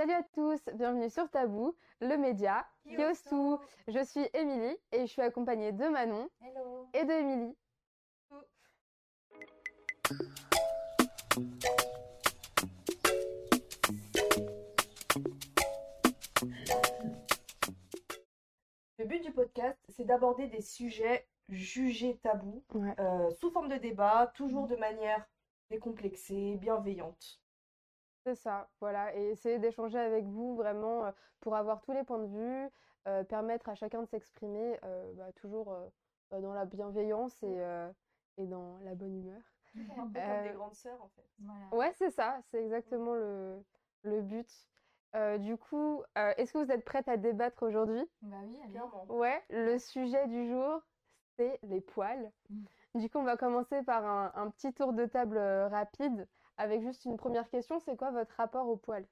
Salut à tous, bienvenue sur Tabou, le média tout. Je suis Émilie et je suis accompagnée de Manon Hello. et de Émilie. Le but du podcast, c'est d'aborder des sujets jugés tabous Ouais. euh, sous forme de débat, toujours de manière décomplexée, bienveillante. C'est ça, voilà, et essayer d'échanger avec vous vraiment euh, pour avoir tous les points de vue, euh, permettre à chacun de s'exprimer euh, bah, toujours euh, bah, dans la bienveillance et, euh, et dans la bonne humeur. Un peu comme Euh, des grandes sœurs en fait. Voilà. Ouais, c'est ça, c'est exactement le, le but. Euh, du coup, euh, est-ce que vous êtes prête à débattre aujourd'hui? Bah oui. Clairement. Ouais, le sujet du jour, c'est les poils. Mm. Du coup, on va commencer par un, un petit tour de table euh, rapide avec juste une première question. C'est quoi votre rapport aux poils?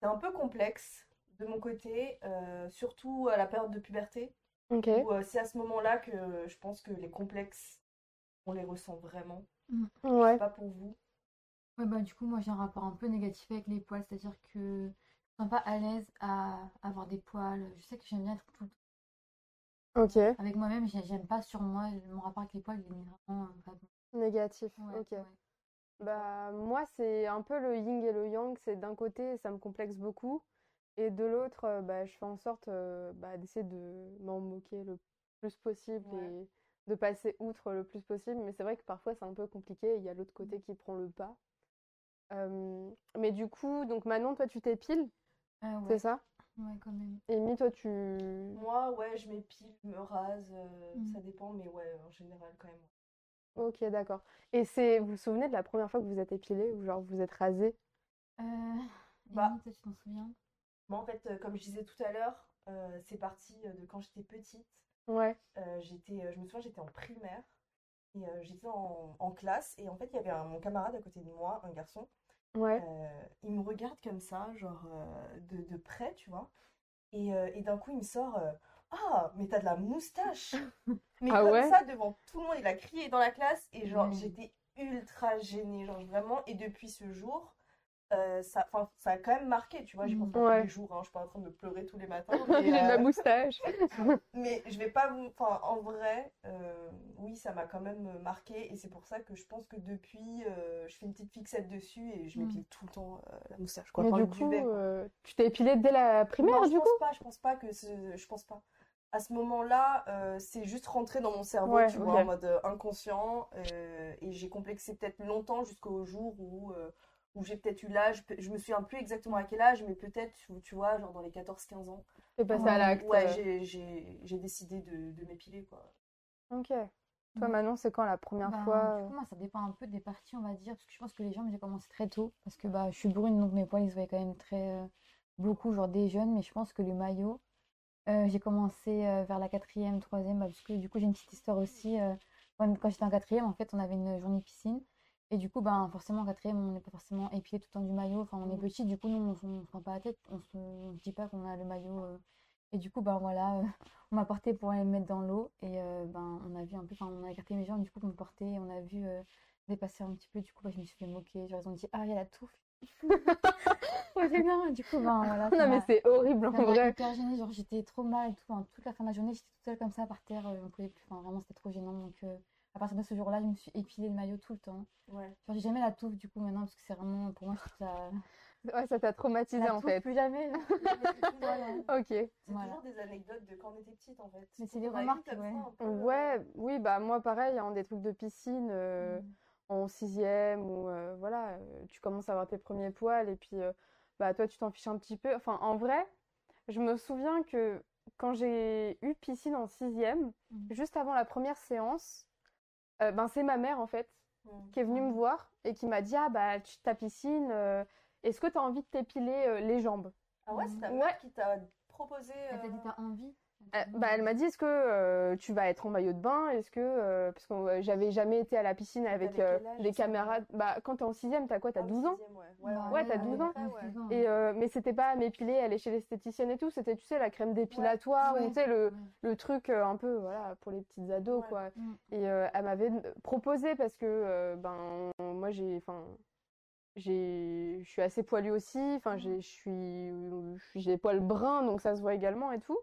C'est un peu complexe de mon côté, euh, surtout à la période de puberté, Ok. où euh, c'est à ce moment-là que je pense que les complexes, on les ressent vraiment. Ouais. C'est pas pour vous. Ouais, bah du coup, moi j'ai un rapport un peu négatif avec les poils, c'est-à-dire que je me sens pas à l'aise à avoir des poils. Je sais que j'aime bien être tout le temps Ok. avec moi-même, j'ai- j'aime pas sur moi. Mon rapport avec les poils, il est vraiment euh, pas bon. Négatif. Ouais, Ok. ouais. Bah, moi, c'est un peu le yin et le yang. C'est d'un côté, ça me complexe beaucoup. Et de l'autre, euh, bah, je fais en sorte euh, bah, d'essayer de m'en moquer le plus possible Ouais. et de passer outre le plus possible. Mais c'est vrai que parfois, c'est un peu compliqué. Il y a l'autre côté qui prend le pas. Euh, mais du coup, donc Manon, toi, tu t'épiles, Euh, c'est ouais, ça? ouais, quand même. Amy, toi, tu... Moi, ouais, je m'épile, je me rase, euh, Mm. ça dépend, mais ouais, en général quand même. Ok, d'accord. Et c'est, vous vous souvenez de la première fois que vous êtes épilé ou genre vous êtes rasé? Euh, Bah. Toi, tu t'en souviens? Moi, en fait, euh, comme je disais tout à l'heure, euh, c'est parti euh, de quand j'étais petite. Ouais. Euh, j'étais, euh, je me souviens, j'étais en primaire et euh, j'étais en, en classe et en fait, il y avait un- mon camarade à côté de moi, un garçon. Ouais. Euh, il me regarde comme ça, genre euh, de, de près, tu vois. Et, euh, et d'un coup, il me sort euh, Ah, mais t'as de la moustache! Mais Ah comme ouais? ça, devant tout le monde, il a crié dans la classe et genre, Ouais. j'étais ultra gênée, genre vraiment. Et depuis ce jour, euh, ça, ça a quand même marqué, tu vois. J'y pense pas Ouais. tous les jours, hein, je suis pas en train de pleurer tous les matins. J'ai de la euh, moustache. mais je vais pas vous. Enfin, en vrai, euh, oui, ça m'a quand même marqué. Et c'est pour ça que je pense que depuis, je fais une petite fixette dessus et je Mm. m'épile tout le temps la moustache, quoi. Mais du coup, duvet, quoi. tu t'es épilé dès la primaire, Non, je du coup? pense pas, je pense pas que je pense pas. À ce moment-là, euh, c'est juste rentré dans mon cerveau, Ouais, tu vois, en mode euh, inconscient. euh, et j'ai complexé peut-être longtemps jusqu'au jour où, euh, où j'ai peut-être eu l'âge. Je me souviens plus exactement à quel âge, mais peut-être, tu, vois, genre dans les 14-15 ans. T'es passé à l'acte. Ouais, j'ai- décidé de, de m'épiler, quoi. Ok. Toi, Ouais. Manon, c'est quand la première Bah, fois? du coup, moi, ça dépend un peu des parties, on va dire, parce que je pense que les jambes, j'ai commencé très tôt, parce que bah, je suis brune, donc mes poils, ils se voyaient quand même très beaucoup, genre des jeunes, mais je pense que le maillot, euh, j'ai commencé euh, vers la quatrième, troisième, bah, parce que du coup, j'ai une petite histoire aussi. euh, quand quand j'étais en quatrième, en fait, on avait une journée piscine, et du coup, ben, forcément, en quatrième, on n'est pas forcément épilé tout le temps du maillot, enfin, on est Mhm. petit, du coup, nous, on, on se prend pas la tête, on se, on se dit pas qu'on a le maillot. et du coup, ben voilà, on m'a porté pour aller me mettre dans l'eau. Et ben, on a vu un peu, enfin, on a écarté mes jambes, du coup, pour me porter. Et on a vu dépasser un petit peu. Du coup, bah, je me suis fait moquer. Genre, ils ont dit, ah, il y a la touffe. Ouais, c'est bien. Du coup, ben voilà. Non, mais m'a- c'est horrible en vrai. hyper gênée. Genre, j'étais trop mal et tout. Enfin, toute la fin de la journée, j'étais toute seule comme ça par terre. euh, plus. Enfin, vraiment, c'était trop gênant. Donc, euh, à partir de ce jour-là, je me suis épilé le maillot tout le temps. Ouais. Genre, j'ai jamais la touffe, du coup, maintenant, parce que c'est vraiment, pour moi, je trouve ça. Ouais, ça t'a traumatisé La en touffe, fait. plus jamais. Voilà. Ok. C'est Voilà. toujours des anecdotes de quand on était petite, en fait. Mais c'est des remarques, ouais. ça euh, Ouais, oui, bah moi pareil, hein, des trucs de piscine euh, Mm. En sixième ou euh, voilà, euh, tu commences à avoir tes premiers poils et puis euh, bah toi tu t'en fiches un petit peu. Enfin, en vrai, je me souviens que quand j'ai eu piscine en sixième, Mm. juste avant la première séance, euh, ben c'est ma mère en fait mm. qui est venue me voir et qui m'a dit ah bah tu ta piscine, euh, est-ce que tu as envie de t'épiler euh, les jambes? Ah ouais, c'est ta Ouais. mère qui t'a proposé. Elle t'a dit, t'as envie? Euh, bah, elle m'a dit, est-ce que euh, tu vas être en maillot de bain? Est-ce que, euh, parce que euh, j'avais jamais été à la piscine avec euh, quel âge, des camarades. Bah, quand t'es en sixième, t'as quoi? T'as ah oui, 12 ans? sixième, ouais. Ouais, Bah, Ouais, t'as à 12 peu ans. près, Ouais, ouais. 12 ans, Et, euh, mais c'était pas à m'épiler, aller chez l'esthéticienne et tout. C'était, tu sais, la crème dépilatoire, Ouais. ou tu sais, le, ouais. le truc euh, un peu, voilà, pour les petites ados, Ouais. quoi. Mm. Et euh, elle m'avait proposé parce que, euh, ben, moi, j'ai, enfin, j'ai, je suis assez poilue aussi. Enfin, j'ai, je suis, j'ai des poils bruns, donc ça se voit également et tout.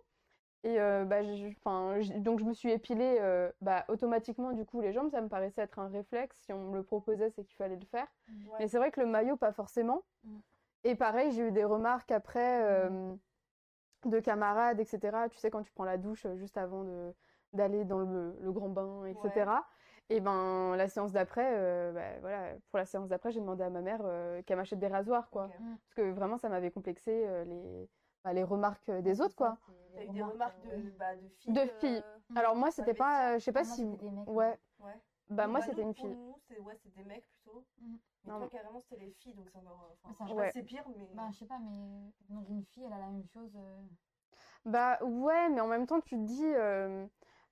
Et euh, bah, je- enfin, donc je me suis épilée euh, bah, automatiquement du coup les jambes, ça me paraissait être un réflexe. Si on me le proposait, c'est qu'il fallait le faire. Ouais. Mais c'est vrai que le maillot, pas forcément. Mm. Et pareil, j'ai eu des remarques après euh, de camarades, etc. Tu sais, quand tu prends la douche juste avant de, d'aller dans le, le grand bain, etc. Et ben la séance d'après, bah, voilà, pour la séance d'après, j'ai demandé à ma mère qu'elle m'achète des rasoirs, quoi. Parce que vraiment, ça m'avait complexé les, bah, les remarques euh, des autres, quoi. T'as eu des remarques de, bah, de filles. De filles. euh, Alors moi, c'était pas, euh, je sais pas Ah, si, c'était des mecs, ouais, Ouais. bah moi Bah, c'était nous, une pour fille. nous, c'est ouais, c'est des mecs plutôt. Mhm. Mais Non, toi, carrément, c'était les filles, donc c'est encore. euh, Enfin, ouais. c'est pire, mais. Bah, je sais pas, mais dans une fille, elle a la même chose. euh, Bah ouais, mais en même temps, tu te dis, euh,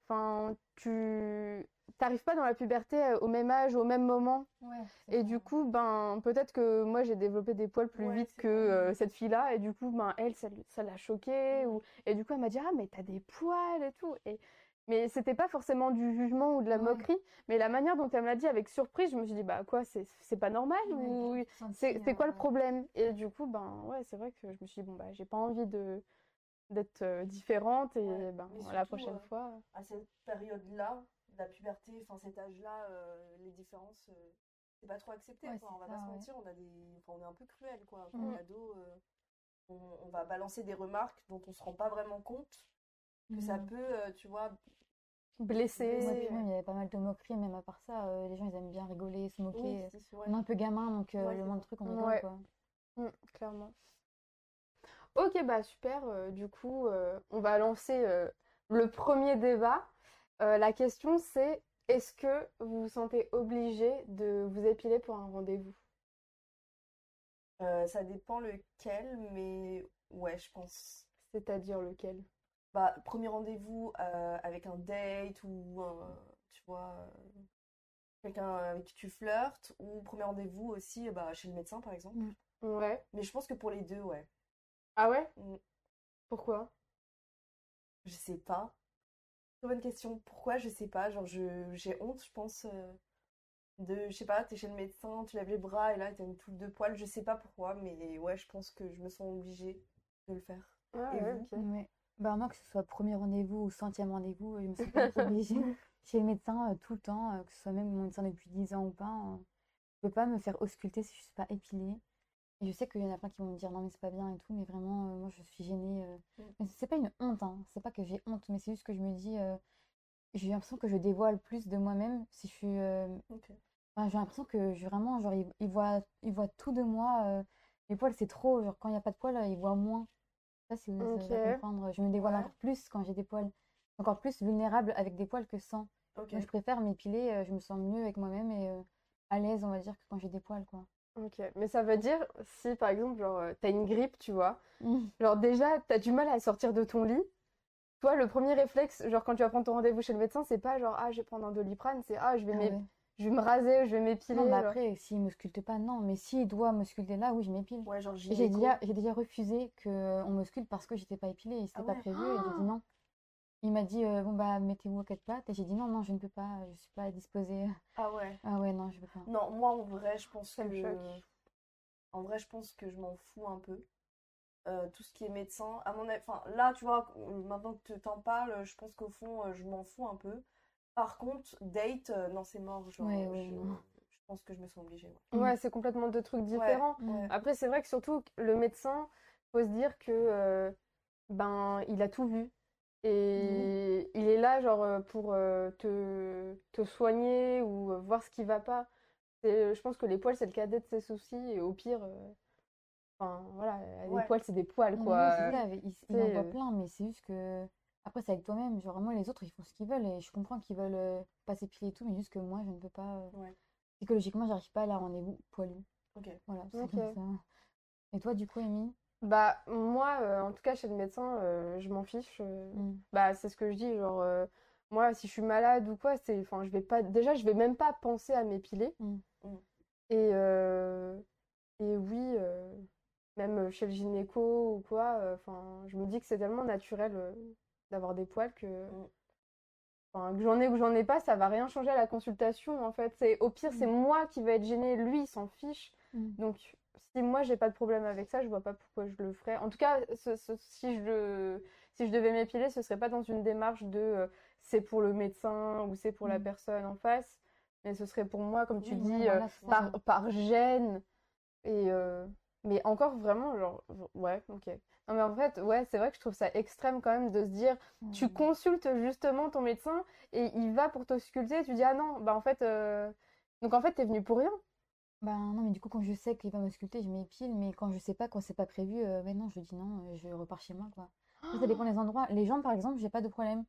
enfin, tu t'arrives pas dans la puberté euh, au même âge, au même moment. Ouais. Et du coup, ben peut-être que moi j'ai développé des poils plus Ouais, vite que euh, cette fille-là, et du coup, ben elle, ça, l'a choquée, ou et du coup elle m'a dit ah mais t'as des poils et tout. Et mais c'était pas forcément du jugement ou de la moquerie, mais la manière dont elle me l'a dit avec surprise, je me suis dit bah quoi, c'est c'est pas normal ou c'est quoi le problème? Et du coup, ben ouais, c'est vrai que je me suis dit bon bah j'ai pas envie de d'être euh, différente et ben la prochaine euh, fois. à cette période-là, de la puberté, enfin cet âge-là, euh, les différences, euh, c'est pas trop accepté. Ouais, quoi. c'est On va ça, pas se ouais. mentir, on a des, enfin, on est un peu cruel, quoi. Quand Mm. on est ado, euh, on, on va balancer des remarques dont on se rend pas vraiment compte que ça Mhm. peut, euh, tu vois. Blessée. Ouais, blessée, puis ouais. même, il y avait pas mal de moqueries, même à part ça, euh, les gens ils aiment bien rigoler, se moquer. Oui, c'est- ouais. On est un peu gamin, donc euh, Ouais, le c'est moindre ça. truc, on rigole Ouais. quoi. Mm, clairement. Ok, bah super. euh, du coup, euh, on va lancer euh, le premier débat. Euh, la question c'est, est-ce que vous vous sentez obligé de vous épiler pour un rendez-vous? Euh, ça dépend lequel, mais ouais, je pense. C'est-à-dire lequel? Bah, premier rendez-vous euh, avec un date ou un, tu vois, quelqu'un avec qui tu flirtes, ou premier rendez-vous aussi bah, chez le médecin par exemple. Mm. Ouais. Mais je pense que pour les deux, ouais. Ah ouais? Mm. Pourquoi? Je sais pas. Très bonne question. Pourquoi? Je sais pas. Genre, je, j'ai honte, je pense, euh, de, je sais pas, t'es chez le médecin, tu lèves les bras et là, t'as une touffe de poils. Je sais pas pourquoi, mais ouais, je pense que je me sens obligée de le faire. Ah Et ouais, vous? ok. Ouais. Bah, moi, que ce soit premier rendez-vous ou centième rendez-vous, je me sens pas obligée chez le médecin euh, tout le temps, euh, que ce soit même mon médecin depuis 10 ans ou pas. euh, je peux pas me faire ausculter si je suis pas épilée. Je sais qu'il y en a plein qui vont me dire non, mais c'est pas bien et tout, mais vraiment, euh, moi, je suis gênée. euh. Mm. Mais c'est pas une honte, hein. C'est pas que j'ai honte, mais c'est juste que je me dis, euh, j'ai l'impression que je dévoile plus de moi-même si je suis. euh. Enfin, j'ai l'impression que je, vraiment, genre, ils, voient, tout de moi. les poils, c'est trop. Genre, quand il n'y a pas de poils, ils voient moins. Pas si vous Ok. allez comprendre. Je me dévoile Ouais. encore plus quand j'ai des poils. Encore plus vulnérable avec des poils que sans. Donc, je préfère m'épiler. je me sens mieux avec moi-même et à l'aise, on va dire, que quand j'ai des poils, quoi. Ok. Mais ça veut dire, si par exemple, genre, euh, t'as une grippe, tu vois, Mm. genre déjà, t'as du mal à sortir de ton lit. Toi, le premier réflexe, genre quand tu vas prendre ton rendez-vous chez le médecin, c'est pas genre, ah, je vais prendre un doliprane, c'est, ah, je vais Ah ouais. je vais me raser, je vais m'épiler. Non, mais genre. après, s'il me sculpte pas, non. Mais s'il doit me sculpter là, oui, je m'épile. Ouais, genre J'ai déjà, j'ai déjà refusé qu'on me sculpte parce que j'étais pas épilée et c'était Ah pas prévu. Et j'ai dit non. Il m'a dit, euh, bon, bah, mettez-vous aux quatre pattes. Et j'ai dit non, non, je ne peux pas, je suis pas disposée. Ah ouais. Ah ouais, non, je peux pas. Non, moi en vrai, je pense Ça me que choque. en vrai, je pense que je m'en fous un peu. Euh, tout ce qui est médecin, à mon avis, enfin là, tu vois, maintenant que tu t'en parles, je pense qu'au fond, euh, je m'en fous un peu. Par contre, date, euh, non, c'est mort. Genre, Ouais, ouais, je, non. je pense que je me sens obligée. ouais. Mm. Ouais, c'est complètement deux trucs différents. Ouais. Après, c'est vrai que surtout, le médecin, faut se dire que, euh, ben, il a tout vu. Et il est là, genre, euh, pour euh, te, te soigner ou euh, voir ce qui va pas. Je pense que les poils, c'est le cadet de ses soucis. Et au pire, enfin, voilà, les Ouais. poils, c'est des poils, Non, quoi. il, il en voit plein, mais c'est juste que. Après, c'est avec toi-même. Genre, moi, les autres, ils font ce qu'ils veulent et je comprends qu'ils veulent pas s'épiler et tout, mais juste que moi, je ne peux pas. Ouais. Psychologiquement, j'arrive pas à la rendez-vous poilu. Ok. Voilà, c'est comme ça. Et toi, du coup, Amy? Bah, moi, euh, en tout cas, chez le médecin, euh, je m'en fiche. euh, Mm. Bah, c'est ce que je dis, genre, euh, moi, si je suis malade ou quoi, c'est, enfin, je vais pas, déjà, je vais même pas penser à m'épiler. Mm. Mm. Et, euh, et oui, euh, même chez le gynéco ou quoi, euh, enfin, je me dis que c'est tellement naturel euh, d'avoir des poils que, Mm. enfin, que j'en ai ou que j'en ai pas, ça va rien changer à la consultation, en fait. C'est, au pire, c'est Mm. moi qui vais être gênée, lui, il s'en fiche. Mm. Donc, si moi j'ai pas de problème avec ça, je vois pas pourquoi je le ferais. En tout cas, ce- ce- si je, si je devais m'épiler, ce serait pas dans une démarche de euh, c'est pour le médecin ou c'est pour la Mm. personne en face, mais ce serait pour moi, comme tu Oui, dis, euh, voilà, par, par gêne. Et, euh, mais encore vraiment, genre, ouais, ok. Non, mais en fait, ouais, c'est vrai que je trouve ça extrême quand même de se dire, tu Ouais. consultes justement ton médecin et il va pour t'ausculter et tu dis, ah non, bah en fait, donc en fait, t'es venu pour rien. Bah non, mais du coup, quand je sais qu'il va me sculpter, je m'épile. Mais quand je sais pas, quand c'est pas prévu, euh, ben non, je dis non, euh, je repars chez moi, quoi. Après, ça dépend des endroits. Les jambes, par exemple, j'ai pas de problème.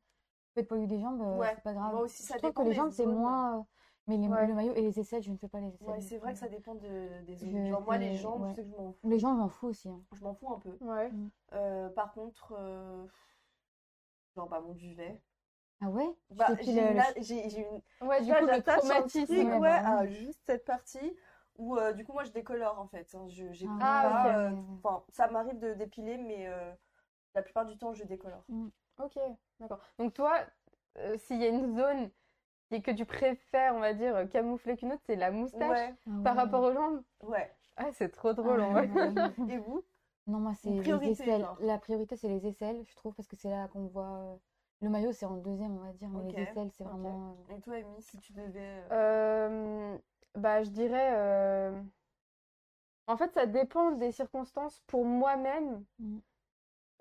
Je peux poilue des jambes, euh, Ouais, c'est pas grave. moi aussi, ça je trouve dépend que les des jambes, c'est zones. moins. euh, Mais les- Ouais. le maillot et les aisselles, je ne fais pas les aisselles. Ouais, c'est vrai que ça dépend de, des zones. Je Genre, moi, les jambes, ouais. je sais que je m'en fous. Les jambes, j'en fous aussi. hein. Je m'en fous un peu. Ouais. Euh, par contre, euh, genre, bah, mon duvet. Ah ouais? Tu Bah, t'épiles, j'ai euh, une, le la- ch- j'ai j'ai une, Ouais, du Là, coup, le j'attache un traumatisme. truc, Ouais, ouais, bah à juste cette partie où euh, du coup moi je décolore en fait. hein. Je j'ai Ah, pas, euh, ça m'arrive de dépiler mais euh, la plupart du temps je décolore. Ok, d'accord. Donc toi, euh, s'il y a une zone et que tu préfères, on va dire, camoufler qu'une autre, c'est la moustache Ouais, Ah par ouais. rapport aux jambes? ouais. Ah, c'est trop drôle Ah en ouais, vrai. Et vous? Non, moi, c'est les aisselles. genre. La priorité, c'est les aisselles, je trouve, parce que c'est là qu'on voit. Le maillot, c'est en deuxième, on va dire, mais les aisselles, c'est vraiment. Et toi Amy, si tu devais. Bah, je dirais. euh, En fait, ça dépend des circonstances. Pour moi-même, Mm.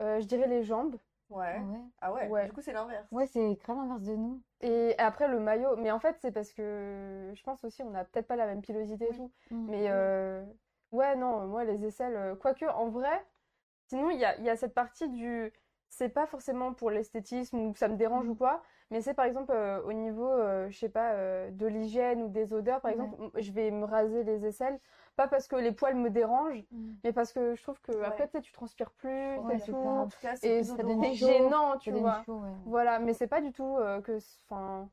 euh, je dirais les jambes. Ouais. Ah ouais? Ah ouais, Ouais. du coup c'est l'inverse. Ouais, c'est grave l'inverse de nous. Et après, le maillot. Mais en fait, c'est parce que je pense aussi, on n'a peut-être pas la même pilosité et Oui. tout. Mm. Mais euh, ouais, non, moi, les aisselles, euh, quoique, en vrai, sinon, il y a, il y a cette partie du. C'est pas forcément pour l'esthétisme ou ça me dérange Mhm. ou quoi, mais c'est par exemple euh, au niveau, euh, je sais pas, euh, de l'hygiène ou des odeurs, par Ouais. exemple, je vais me raser les aisselles, pas parce que les poils me dérangent, Mm. mais parce que je trouve que Ouais. après, tu transpires plus, Ouais, tout. ça. En tout cas, c'est Et. C'est gênant, tu vois. chaud. Voilà, mais c'est pas du tout que. Enfin.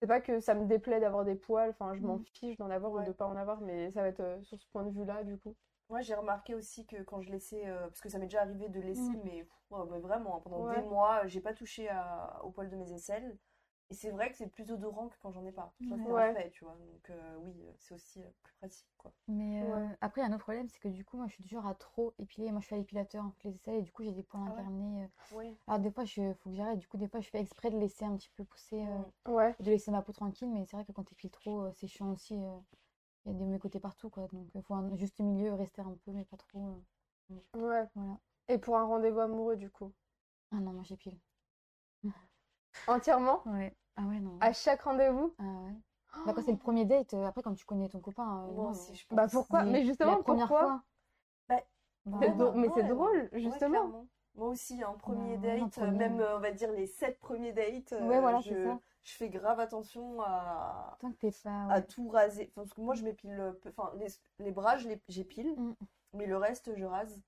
C'est pas que ça me déplaît d'avoir des poils, enfin, je m'en Mhm. fiche d'en avoir ou de pas en avoir, mais ça va être euh, sur ce point de vue-là, du coup. Moi j'ai remarqué aussi que quand je laissais, euh, parce que ça m'est déjà arrivé de laisser, Mm. mais, ouais, vraiment, hein, pendant Ouais. des mois, j'ai pas touché à, au poil de mes aisselles. Et c'est vrai que c'est plus odorant que quand j'en ai pas. Ça, c'est Ouais. fait, tu vois. Donc euh, oui, euh, c'est aussi euh, plus pratique, quoi. Mais euh, Ouais. après, un autre problème, c'est que du coup, moi, je suis genre à trop épiler. Moi, je suis à l'épilateur, en fait, les aisselles, et du coup, j'ai des poils Ah. Oui. Alors, des fois, il faut que j'arrête. Du coup, des fois, je fais exprès de laisser un petit peu pousser, euh, Mm. Ouais. de laisser ma peau tranquille. Mais c'est vrai que quand t'épiles trop, c'est chiant aussi. Euh. Il y a des mauvais côtés partout, quoi. Donc, il faut un juste milieu, rester un peu, mais pas trop. euh. Ouais. Voilà. Et pour un rendez-vous amoureux, du coup? Ah non, moi, j'épile. Entièrement? Ouais. Ah ouais, non. À chaque rendez-vous? Ah ouais. Bah, quand c'est le premier date, euh, après, quand tu connais ton copain, euh, Moi non, aussi, mais je pense. Bah pourquoi? c'est Mais justement, la première pourquoi? fois. Bah, Bah, Ouais, non, mais c'est ouais, drôle, justement. Moi aussi, un premier Bah, date, euh, premier, même euh, on va dire les sept premiers dates, euh, Ouais, voilà, c'est je, ça. Je fais grave attention à, Tant que tout raser. Parce que moi, je m'épile, euh, enfin, les, les bras, je les- j'épile, Mm. mais le reste, je rase.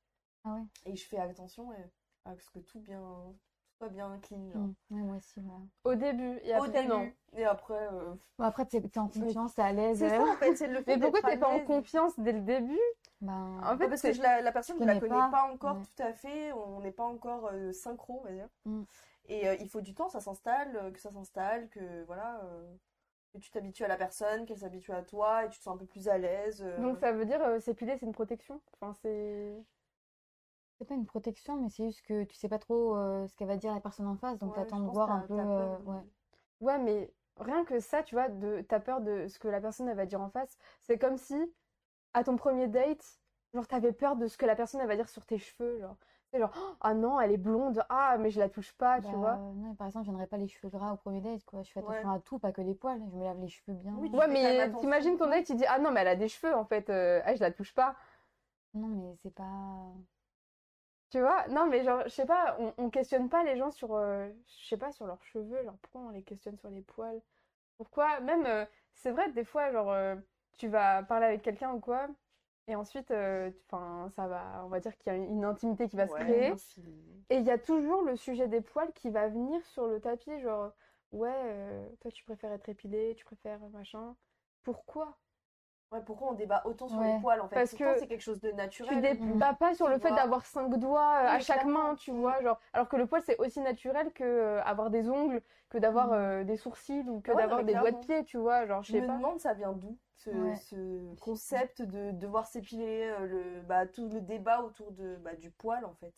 Ah ouais. Et je fais attention et- à ce que tout bien, tout soit bien clean. genre. Mm. Ouais, moi aussi. Au début, et Au après, début. non. Et après, euh, Bon, après, t'es t'es en confiance, t'es à l'aise. c'est euh, ça en fait, c'est le fait Mais pourquoi t'es pas en confiance dès le début? Ben, En fait, Ouais, parce que je la, la personne, tu je la connais connais pas. pas encore Ouais. tout à fait, on n'est pas encore euh, synchro, on va dire. Mm. Et euh, il faut du temps, ça s'installe, euh, que ça s'installe, que voilà, euh, que tu t'habitues à la personne, qu'elle s'habitue à toi et tu te sens un peu plus à l'aise. euh. Donc ça veut dire euh, s'épiler, c'est une protection? Enfin, c'est... c'est pas une protection, mais c'est juste que tu sais pas trop euh, ce qu'elle va dire la personne en face, donc Ouais, t'attends de voir un peu. euh. Ouais, mais rien que ça, tu vois, de... t'as peur de ce que la personne, elle va dire en face. C'est comme si, à ton premier date, genre, t'avais peur de ce que la personne, elle va dire sur tes cheveux, genre. C'est genre, Oh, ah non, elle est blonde, ah, mais je la touche pas, tu Bah, vois. non, par exemple, je viendrais pas les cheveux gras au premier date, quoi. Je fais attention Ouais. à tout, pas que les poils. Je me lave les cheveux bien. Oui, tu Ouais, mais t'imagines ton date, il dit, ah non, mais elle a des cheveux, en fait, euh, ah, je la touche pas. Non, mais c'est pas. Tu vois? Non, mais genre, je sais pas, on, on questionne pas les gens sur, euh, je sais pas, sur leurs cheveux, genre, pourquoi on les questionne sur les poils? Pourquoi? Même, euh, c'est vrai, des fois, genre, euh, tu vas parler avec quelqu'un ou quoi, et ensuite, euh, enfin, ça va, on va dire qu'il y a une intimité qui va se créer, et il y a toujours le sujet des poils qui va venir sur le tapis, genre, ouais, euh, toi, tu préfères être épilé, tu préfères machin. Pourquoi? Ouais, pourquoi on débat autant sur Ouais. les poils en fait? Parce que c'est quelque chose de Tu naturel. débats pas sur tu le fait d'avoir cinq doigts euh, à chaque main, tu vois, genre, alors que le poil c'est aussi naturel que euh, avoir des ongles, que d'avoir Mm. euh, des sourcils ou que Ouais, non, d'avoir des doigts de pied, tu vois, genre, je me pas. demande ça vient d'où? Ce, Ouais. ce concept de devoir s'épiler, euh, le, bah, tout le débat autour de, bah, du poil en fait.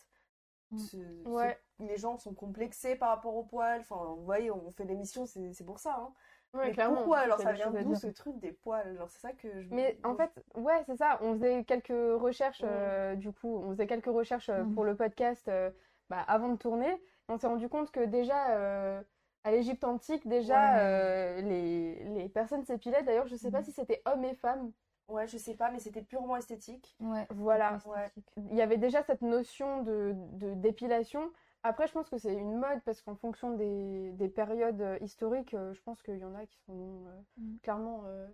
Mm. Ce- les gens sont complexés par rapport au poil. Enfin, vous voyez, on fait l'émission, c'est c'est pour ça. Hein. Ouais, Mais clairement. pourquoi alors ça vient d'où ce truc des poils? Alors c'est ça que je Mais en fait, ouais, c'est ça. On faisait quelques recherches, euh, du coup, on faisait quelques recherches euh, Mm. pour le podcast euh, bah, avant de tourner. On s'est rendu compte que déjà, à l'Égypte antique, déjà, Ouais. euh, les, les personnes s'épilaient. D'ailleurs, je sais pas Mm. si c'était hommes et femmes. Ouais, je sais pas, mais c'était purement esthétique. Ouais. Voilà. Ouais. esthétique. Il y avait déjà cette notion de, de- d'épilation. Après, je pense que c'est une mode parce qu'en fonction des, des périodes euh, historiques, euh, je pense qu'il y en a qui sont euh, Mm. clairement euh,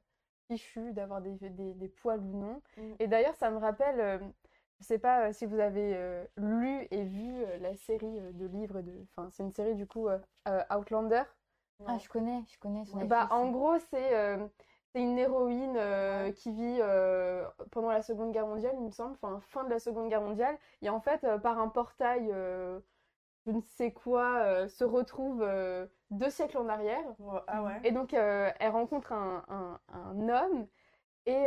fichus d'avoir des, des, des poils ou non. Mm. Et d'ailleurs, ça me rappelle, euh, je sais pas euh, si vous avez euh, lu et vu euh, la série de livres de, enfin, c'est une série du coup Outlander. Ah, je connais, je connais son Bah, en gros, c'est c'est une héroïne Ouais. qui vit pendant la Seconde Guerre mondiale, il me semble, enfin fin de la Seconde Guerre mondiale, et en fait, par un portail, je ne sais quoi, se retrouve deux siècles en arrière. Ouais, Ah ouais. Et donc, elle rencontre un, un- un homme, et,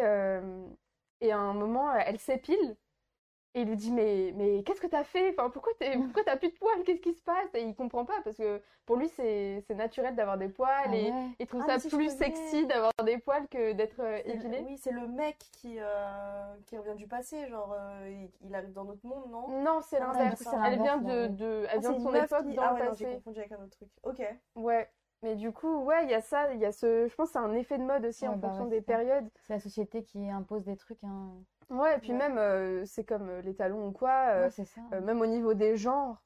et à un moment, elle s'épile. Et il lui dit, mais, mais qu'est-ce que t'as fait? Enfin, pourquoi t'es, pourquoi t'as plus de poils? Qu'est-ce qui se passe? Et il comprend pas, parce que pour lui, c'est, c'est naturel d'avoir des poils, Ah et ouais. il trouve Ah, ça si, plus sexy d'avoir des poils que d'être euh, épilé. Oui, c'est le mec qui, euh, qui revient du passé, genre euh, il, arrive dans notre monde, non? Non, c'est Ah, l'inverse. Elle vient de, de, elle vient de son époque qui- dans le ouais, non, j'ai passé. confondu avec un autre truc. Ok. Ouais. Mais du coup, ouais, il y a ça, il y a ce, je pense que c'est un effet de mode aussi Ouais, en bah fonction ouais, des ça. périodes. C'est la société qui impose des trucs. Hein. Ouais, et puis Ouais. même, euh, c'est comme euh, les talons ou quoi, euh, Ouais, c'est ça. euh, même au niveau des genres.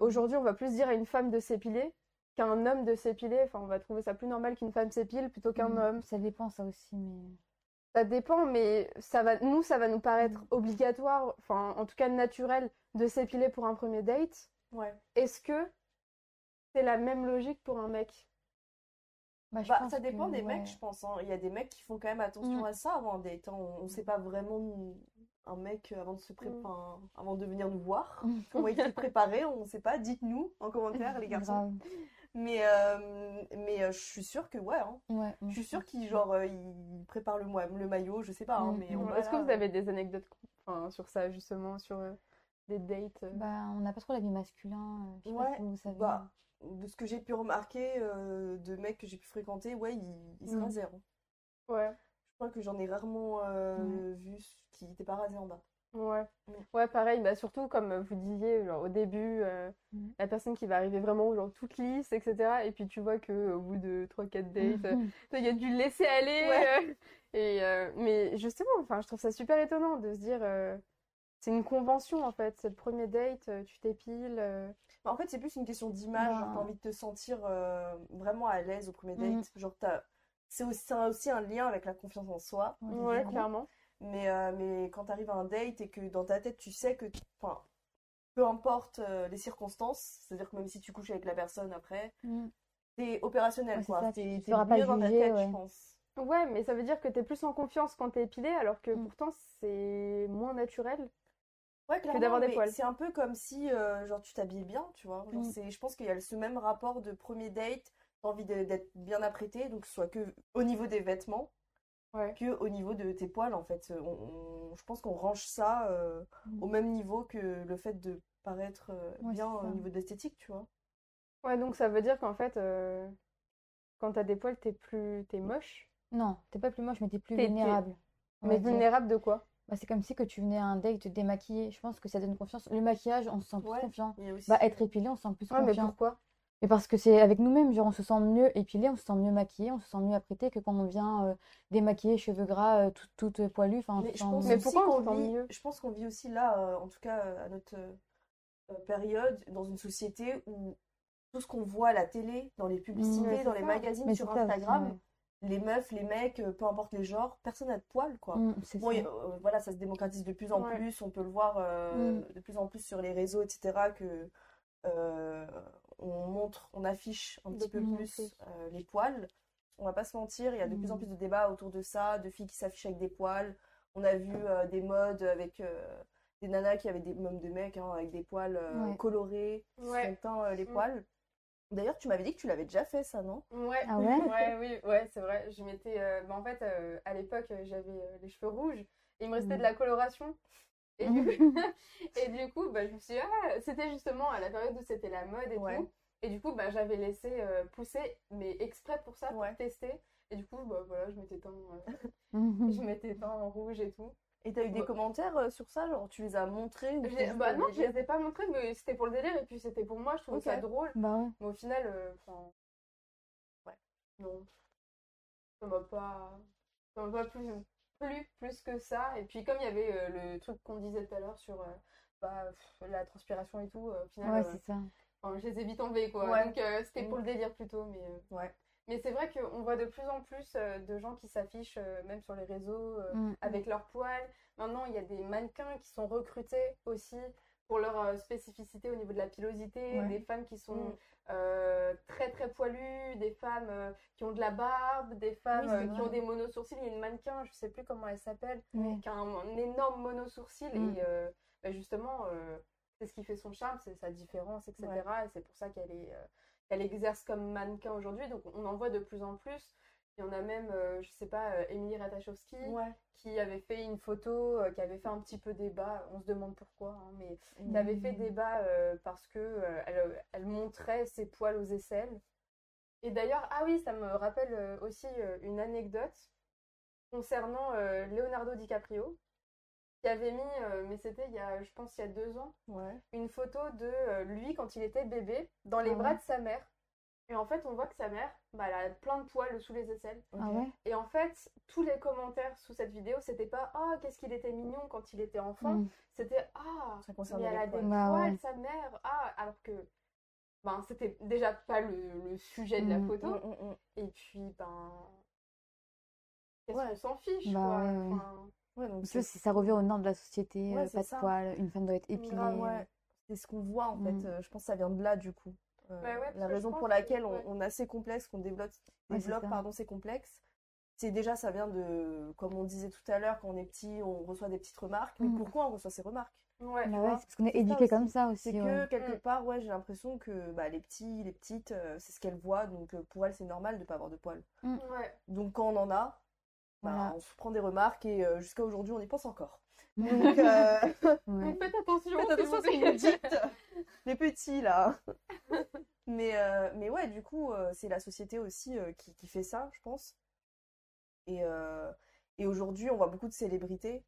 aujourd'hui, on va plus dire à une femme de s'épiler qu'à un homme de s'épiler. Enfin, on va trouver ça plus normal qu'une femme s'épile plutôt qu'un Mm. homme. Ça dépend, ça aussi, mais. Ça dépend, mais ça va, nous, ça va nous paraître Mm. obligatoire, enfin, en tout cas naturel, de s'épiler pour un premier date. Ouais. Est-ce que c'est la même logique pour un mec? Bah, je Bah, pense ça dépend que, des ouais. mecs, je pense. hein. Il y a des mecs qui font quand même attention Mm. à ça avant un date. hein. On, on sait pas vraiment un mec euh, avant de se pré- Mm. avant de venir nous voir. Mm. Comment il s'est préparé, on sait pas. Dites-nous en commentaire, les garçons. Grave. Mais, euh, mais euh, je suis sûre que ouais. hein. Ouais, Je suis sûre pense qu'il que- genre euh, il prépare le, moi- le maillot, je sais pas. hein, Mm, mais mm. on Est-ce que vous avez des anecdotes enfin, sur ça, justement, sur euh, des dates? euh? Bah, on n'a pas trop l'avis masculin. euh, Je sais pas Ouais, si vous savez. bah, de ce que j'ai pu remarquer euh, de mecs que j'ai pu fréquenter, ouais, ils, ils se Mm. rasèrent. hein. Ouais. Je crois que j'en ai rarement euh, Ouais. vu qui n'étaient pas rasés en bas. Ouais. Mm. Ouais, pareil, bah surtout comme vous disiez, genre au début, euh, Mm. la personne qui va arriver vraiment genre toute lisse, etc. Et puis tu vois que au bout de 3-4 dates, il y a du laisser aller. Ouais. et, mais justement, enfin, je trouve ça super étonnant de se dire, c'est une convention en fait, c'est le premier date, tu t'épiles. Bah, En fait, c'est plus une question d'image. Bah. t'as envie de te sentir euh, vraiment à l'aise au premier Mm. date. Genre. C'est aussi, ça a aussi un lien avec la confiance en soi. Ouais, clairement. Mais, euh, mais quand t'arrives à un date et que dans ta tête, tu sais que, enfin, peu importe euh, les circonstances, c'est-à-dire que même si tu couches avec la personne après, Mm. t'es opérationnel, Ouais, quoi. ça, T'es, feras pas mieux dans ta tête, ouais. je pense. Ouais, mais ça veut dire que t'es plus en confiance quand t'es épilé, alors que Mm. pourtant c'est moins naturel. Ouais, clairement, d'avoir des mais poils. c'est un peu comme si, euh, genre, tu t'habillais bien, tu vois. Genre, Mm. c'est, je pense qu'il y a ce même rapport de premier date, t'as envie de- d'être bien apprêté, donc soit que au niveau des vêtements, Ouais. que au niveau de tes poils, en fait. On, on- je pense qu'on range ça euh, Mm. au même niveau que le fait de paraître euh, Ouais, bien au niveau de l'esthétique, tu vois. Ouais, donc ça veut dire qu'en fait, euh, quand t'as des poils, t'es plus, t'es moche? Non, t'es pas plus moche, mais t'es plus vulnérable. Mais vulnérable de quoi? Bah, c'est comme si que tu venais à un date te démaquiller. Je pense que ça donne confiance. Le maquillage, on se sent plus Ouais. confiant. Bah, être épilé, on se sent plus Ouais, mais confiant. pourquoi? Et parce que c'est avec nous-mêmes, genre on se sent mieux épilé, on se sent mieux maquillé, on se sent mieux apprêté que quand on vient euh, démaquillé, cheveux gras, euh, tout, tout euh, poilu. Enfin, Mais je pense Mais pourquoi on vit, mieux? je pense qu'on vit aussi là, euh, en tout cas euh, à notre euh, période, dans une société où tout ce qu'on voit à la télé, dans les publicités, Ouais, dans les ça. magazines, Mais sur aussi, Instagram, ouais. Les meufs, les mecs, euh, peu importe les genres, personne n'a de poils, quoi. Mm, Bon, ça. et, euh, voilà, ça se démocratise de plus en Ouais. plus, on peut le voir euh, Mm. de plus en plus sur les réseaux, etc., que euh, on montre, on affiche un De petit peu plus euh, les poils. On va pas se mentir, il y a de plus en Mm. plus de débats autour de ça, de filles qui s'affichent avec des poils. On a vu euh, des modes avec euh, des nanas qui avaient des, même des mecs hein, avec des poils euh, Ouais. colorés, qui Ouais. euh, les poils. D'ailleurs, tu m'avais dit que tu l'avais déjà fait, ça, non? Ouais, Ah ouais? ouais, oui, ouais, c'est vrai. Je m'étais, euh, bah, en fait, euh, à l'époque, euh, j'avais euh, les cheveux rouges et il me restait Mm. de la coloration. Et du coup, et du coup bah, je me suis dit, ah, c'était justement à la période où c'était la mode et Ouais. tout. Et du coup, bah, j'avais laissé euh, pousser, mais exprès pour ça, pour Ouais. tester. Et du coup, bah, voilà, je m'étais teint, euh, Mhm. je m'étais teint en rouge et tout. Et t'as eu des commentaires euh, sur ça? Genre, tu les as montrés ou bah pour non, je les ai pas montrés, mais c'était pour le délire et puis c'était pour moi, je trouvais ça drôle. Bah ouais. Mais au final, euh, enfin, ouais, non, ça m'a pas, ça m'a pas plu, plu plus que ça. Et puis comme il y avait euh, le truc qu'on disait tout à l'heure sur euh, bah, pff, la transpiration et tout, au final, Ouais, c'est ça. je les ai vite enlevés quoi. Ouais. Donc c'était pour Mm. le délire plutôt, mais Ouais. Mais c'est vrai qu'on voit de plus en plus euh, de gens qui s'affichent euh, même sur les réseaux euh, Mm. avec leurs poils. Maintenant, il y a des mannequins qui sont recrutés aussi pour leur spécificité au niveau de la pilosité, Ouais. des femmes qui sont Mm. euh, très très poilues, des femmes euh, qui ont de la barbe, des femmes Oui, euh, qui ont des monosourcils. Il y a une mannequin, je sais plus comment elle s'appelle, Oui. qui a un, un énorme monosourcil Mm. et bah, justement, c'est ce qui fait son charme, c'est sa différence, etc. Ouais. Et c'est pour ça qu'elle est, qu'elle exerce comme mannequin aujourd'hui. Donc on en voit de plus en plus. Il y en a même, euh, je sais pas, euh, Émilie Ratajkowski Ouais. qui avait fait une photo, euh, qui avait fait un petit peu débat. On se demande pourquoi, hein, mais qui avait fait débat euh, parce que elle, elle montrait ses poils aux aisselles. Et d'ailleurs, ah oui, ça me rappelle aussi une anecdote concernant Leonardo DiCaprio, qui avait mis, euh, mais c'était il y a, je pense, il y a deux ans, Ouais. une photo de euh, lui quand il était bébé dans les Ah bras ouais. de sa mère. Et en fait, on voit que sa mère, bah, elle a plein de poils sous les aisselles. Ah ouais? Et en fait, tous les commentaires sous cette vidéo, c'était pas Ah, qu'est-ce qu'il était mignon quand il était enfant. Mm. C'était Ah, Ça mais elle a des poils. Bah sa mère. Ah, alors que ben, c'était déjà pas le, le sujet de la Mm. photo. Mm. Et puis, ben. Qu'est-ce Ouais. qu'on s'en fiche, Bah quoi. ouais, ouais. Enfin, Ouais, donc c'est ça revient aux normes de la société, Ouais, euh, c'est pas de ça. poils, une femme doit être épilée. Euh, ouais. C'est ce qu'on voit en fait. Mm. Euh, je pense que ça vient de là du coup. Euh, Bah la que raison pour que- laquelle on, on a ces complexes, qu'on développe, Ouais, c'est développe pardon, ces complexes, c'est déjà ça vient de, comme on disait tout à l'heure, quand on est petit, on reçoit des petites remarques. Mais Mm. pourquoi on reçoit ces remarques? ouais. Bah ouais, c'est parce qu'on est c'est éduqué comme ça C'est aussi. que ouais. quelque Mm. part, ouais, j'ai l'impression que bah, les petits, les petites, euh, c'est ce qu'elles voient, donc euh, pour elles c'est normal de pas avoir de poils. Ouais. Donc quand on en a, bah, Voilà. on se prend des remarques et euh, jusqu'à aujourd'hui on y pense encore. Donc euh, Ouais. Donc faites attention, Faites s'il attention à vous ce que plaît. vous dites, les petits là. mais, euh, mais ouais, du coup, euh, c'est la société aussi euh, qui, qui fait ça, je pense. Et, euh, et aujourd'hui, on voit beaucoup de célébrités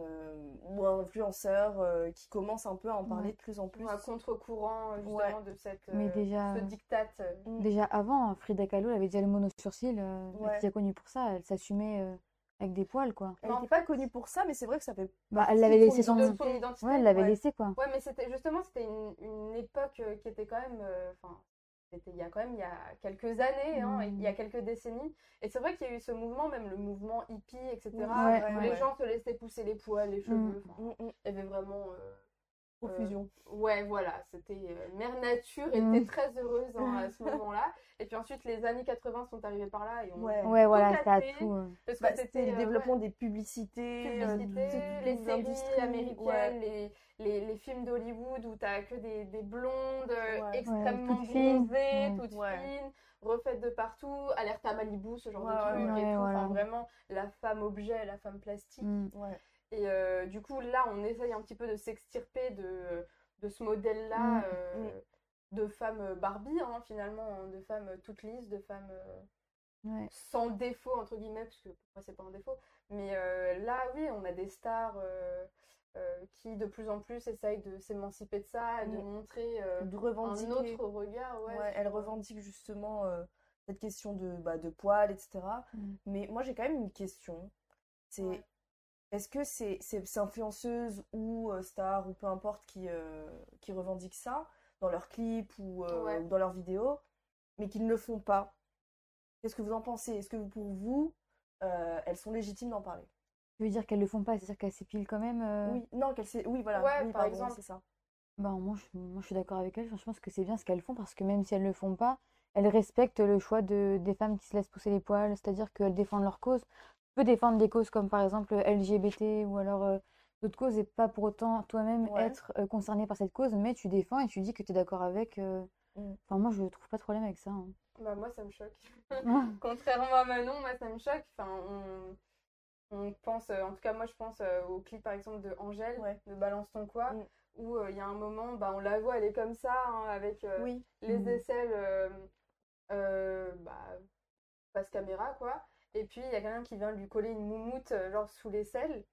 euh, ou influenceurs euh, qui commencent un peu à en parler Ouais. de plus en plus. À contre-courant, justement, Ouais. de cette, Mais euh, déjà- ce diktat. euh, Mm. Déjà avant, Frida Kahlo, elle avait déjà le mono sourcil. euh, Elle était déjà connue pour ça. Elle s'assumait euh, avec des poils, quoi. Elle n'était pas connue pour ça, mais c'est vrai que ça fait Bah, elle l'avait de laissé son son. de identité. Ouais, elle l'avait ouais. laissé, quoi. Ouais, mais c'était justement, c'était une, une époque euh, qui était quand même. euh, Enfin, c'était il y a quand même il y a quelques années, hein, Mm. il y a quelques décennies. Et c'est vrai qu'il y a eu ce mouvement, même le mouvement hippie, etc. Ouais, Ouais, où ouais. les gens se laissaient pousser les poils, les cheveux. enfin, Mm, mm. Il y avait vraiment. euh, Profusion. Ouais, voilà, c'était euh, Mère Nature était Mm. très heureuse hein, à ce moment-là. Et puis ensuite, les années 80 sont arrivées par là et on Ouais. Ouais, voilà, ça tout. euh, parce que Bah, c'était le euh, développement ouais, des publicités, euh, toutes les séries industries, américaines, ouais. les, les, les films d'Hollywood où t'as que des, des blondes euh, Ouais. extrêmement toutes fines. bronzées, Ouais. toutes Ouais. fines, refaites de partout, alerte à Malibu, ce genre Ouais, de ouais. et Ouais, tout. voilà. Enfin, vraiment, la femme objet, la femme plastique. mm. Et euh, du coup, là, on essaye un petit peu de s'extirper de, de ce modèle-là Mm. euh, de femmes Barbie, hein, finalement, hein, de femmes toutes lisses, de euh, Ouais. sans défaut, entre guillemets, parce que pour moi, c'est pas un défaut. Mais euh, là, oui, on a des stars euh, euh, qui, de plus en plus, essayent de s'émanciper de ça et de montrer euh, De un revendiquer. autre regard. Ouais, Ouais, elle sur- revendique justement euh, cette question de, bah, de poils, etc. Mm. Mais moi, j'ai quand même une question. C'est. Est-ce que c'est c'est ces influenceuses ou euh, stars ou peu importe qui, euh, qui revendiquent ça dans leurs clips ou, euh, Ouais. ou dans leurs vidéos, mais qu'ils ne le font pas? Qu'est-ce que vous en pensez? Est-ce que vous- pour vous, euh, elles sont légitimes d'en parler? Tu veux dire qu'elle le font pas, c'est-à-dire qu'elle s'épile quand même euh, Oui, non, qu'elles oui, voilà, Ouais, oui, par pardon, exemple. c'est ça. Bah, moi, je, moi, je suis d'accord avec elle. Enfin, je pense que c'est bien ce qu'elles font parce que même si elles le font pas, elles respectent le choix de, des femmes qui se laissent pousser les poils, c'est-à-dire qu'elles défendent leur cause. Peux défendre des causes comme par exemple LGBT ou alors euh, d'autres causes et pas pour autant toi-même Ouais. être euh, concerné par cette cause, mais tu défends et tu dis que tu es d'accord avec euh, Mm. Enfin, moi, je trouve pas de problème avec ça. hein. Bah moi ça me choque. Contrairement à Manon, moi ça me choque. Enfin, on, on pense, euh, en tout cas moi je pense euh, au clip par exemple de Angèle, Ouais. de Balance ton quoi, Mm. où euh, il y a un moment, bah, on la voit, elle est comme ça, hein, avec euh, Oui. les Mm. aisselles euh, euh, bah, face caméra quoi. Et puis il y a quelqu'un qui vient lui coller une moumoute euh, genre sous l'aisselle.